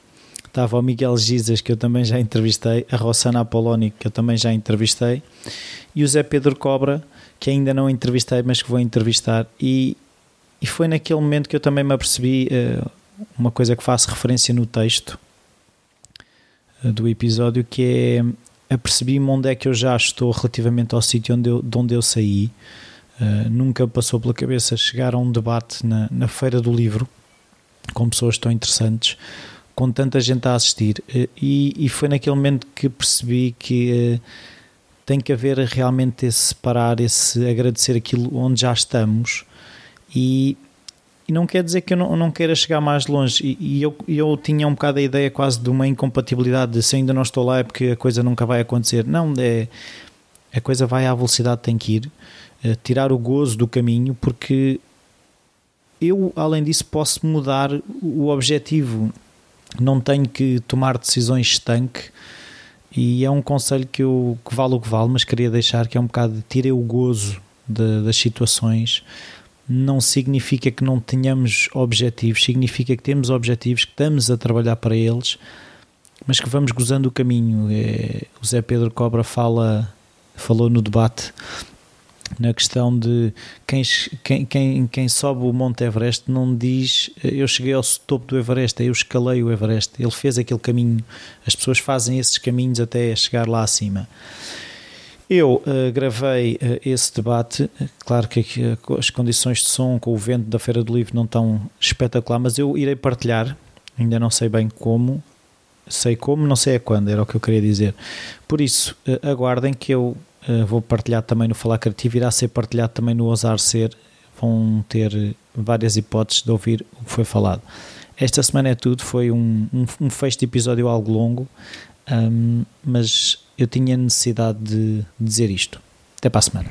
estava o Miguel Gizas, que eu também já entrevistei, a Rossana Apoloni, que eu também já entrevistei, e o Zé Pedro Cobra, que ainda não entrevistei, mas que vou entrevistar. E, e foi naquele momento que eu também me apercebi uh, uma coisa que faço referência no texto do episódio, que é apercebi-me onde é que eu já estou relativamente ao sítio onde eu, de onde eu saí. Uh, nunca passou pela cabeça chegar a um debate na, na feira do livro com pessoas tão interessantes, com tanta gente a assistir. Uh, e, e, foi naquele momento que percebi que uh, tem que haver realmente esse separar, esse agradecer aquilo onde já estamos e e não quer dizer que eu não, não queira chegar mais longe. E, e, eu, eu tinha um bocado a ideia quase de uma incompatibilidade de se ainda não estou lá é porque a coisa nunca vai acontecer. Não, é, a coisa vai à velocidade que tem que ir, é, tirar o gozo do caminho, porque eu, além disso, posso mudar o objetivo. Não tenho que tomar decisões estanque. E é um conselho que, eu, que vale o que vale, mas queria deixar que é um bocado de tirei o gozo de, das situações não significa que não tenhamos objetivos, significa que temos objetivos, que estamos a trabalhar para eles, mas que vamos gozando o caminho. É, o Zé Pedro Cobra fala, falou no debate na questão de quem, quem, quem, quem sobe o Monte Everest não diz eu cheguei ao topo do Everest, eu escalei o Everest, ele fez aquele caminho, as pessoas fazem esses caminhos até chegar lá acima. Eu uh, gravei uh, esse debate, claro que uh, as condições de som com o vento da Feira do Livro não estão espetacular, mas eu irei partilhar, ainda não sei bem como, sei como, não sei a quando, era o que eu queria dizer. Por isso, aguardem que eu vou partilhar também no Falar Criativo, irá ser partilhado também no Ousar Ser, vão ter várias hipóteses de ouvir o que foi falado. Esta semana é tudo, foi um, um, um fecho de episódio algo longo, um, mas eu tinha necessidade de dizer isto. Até para a semana.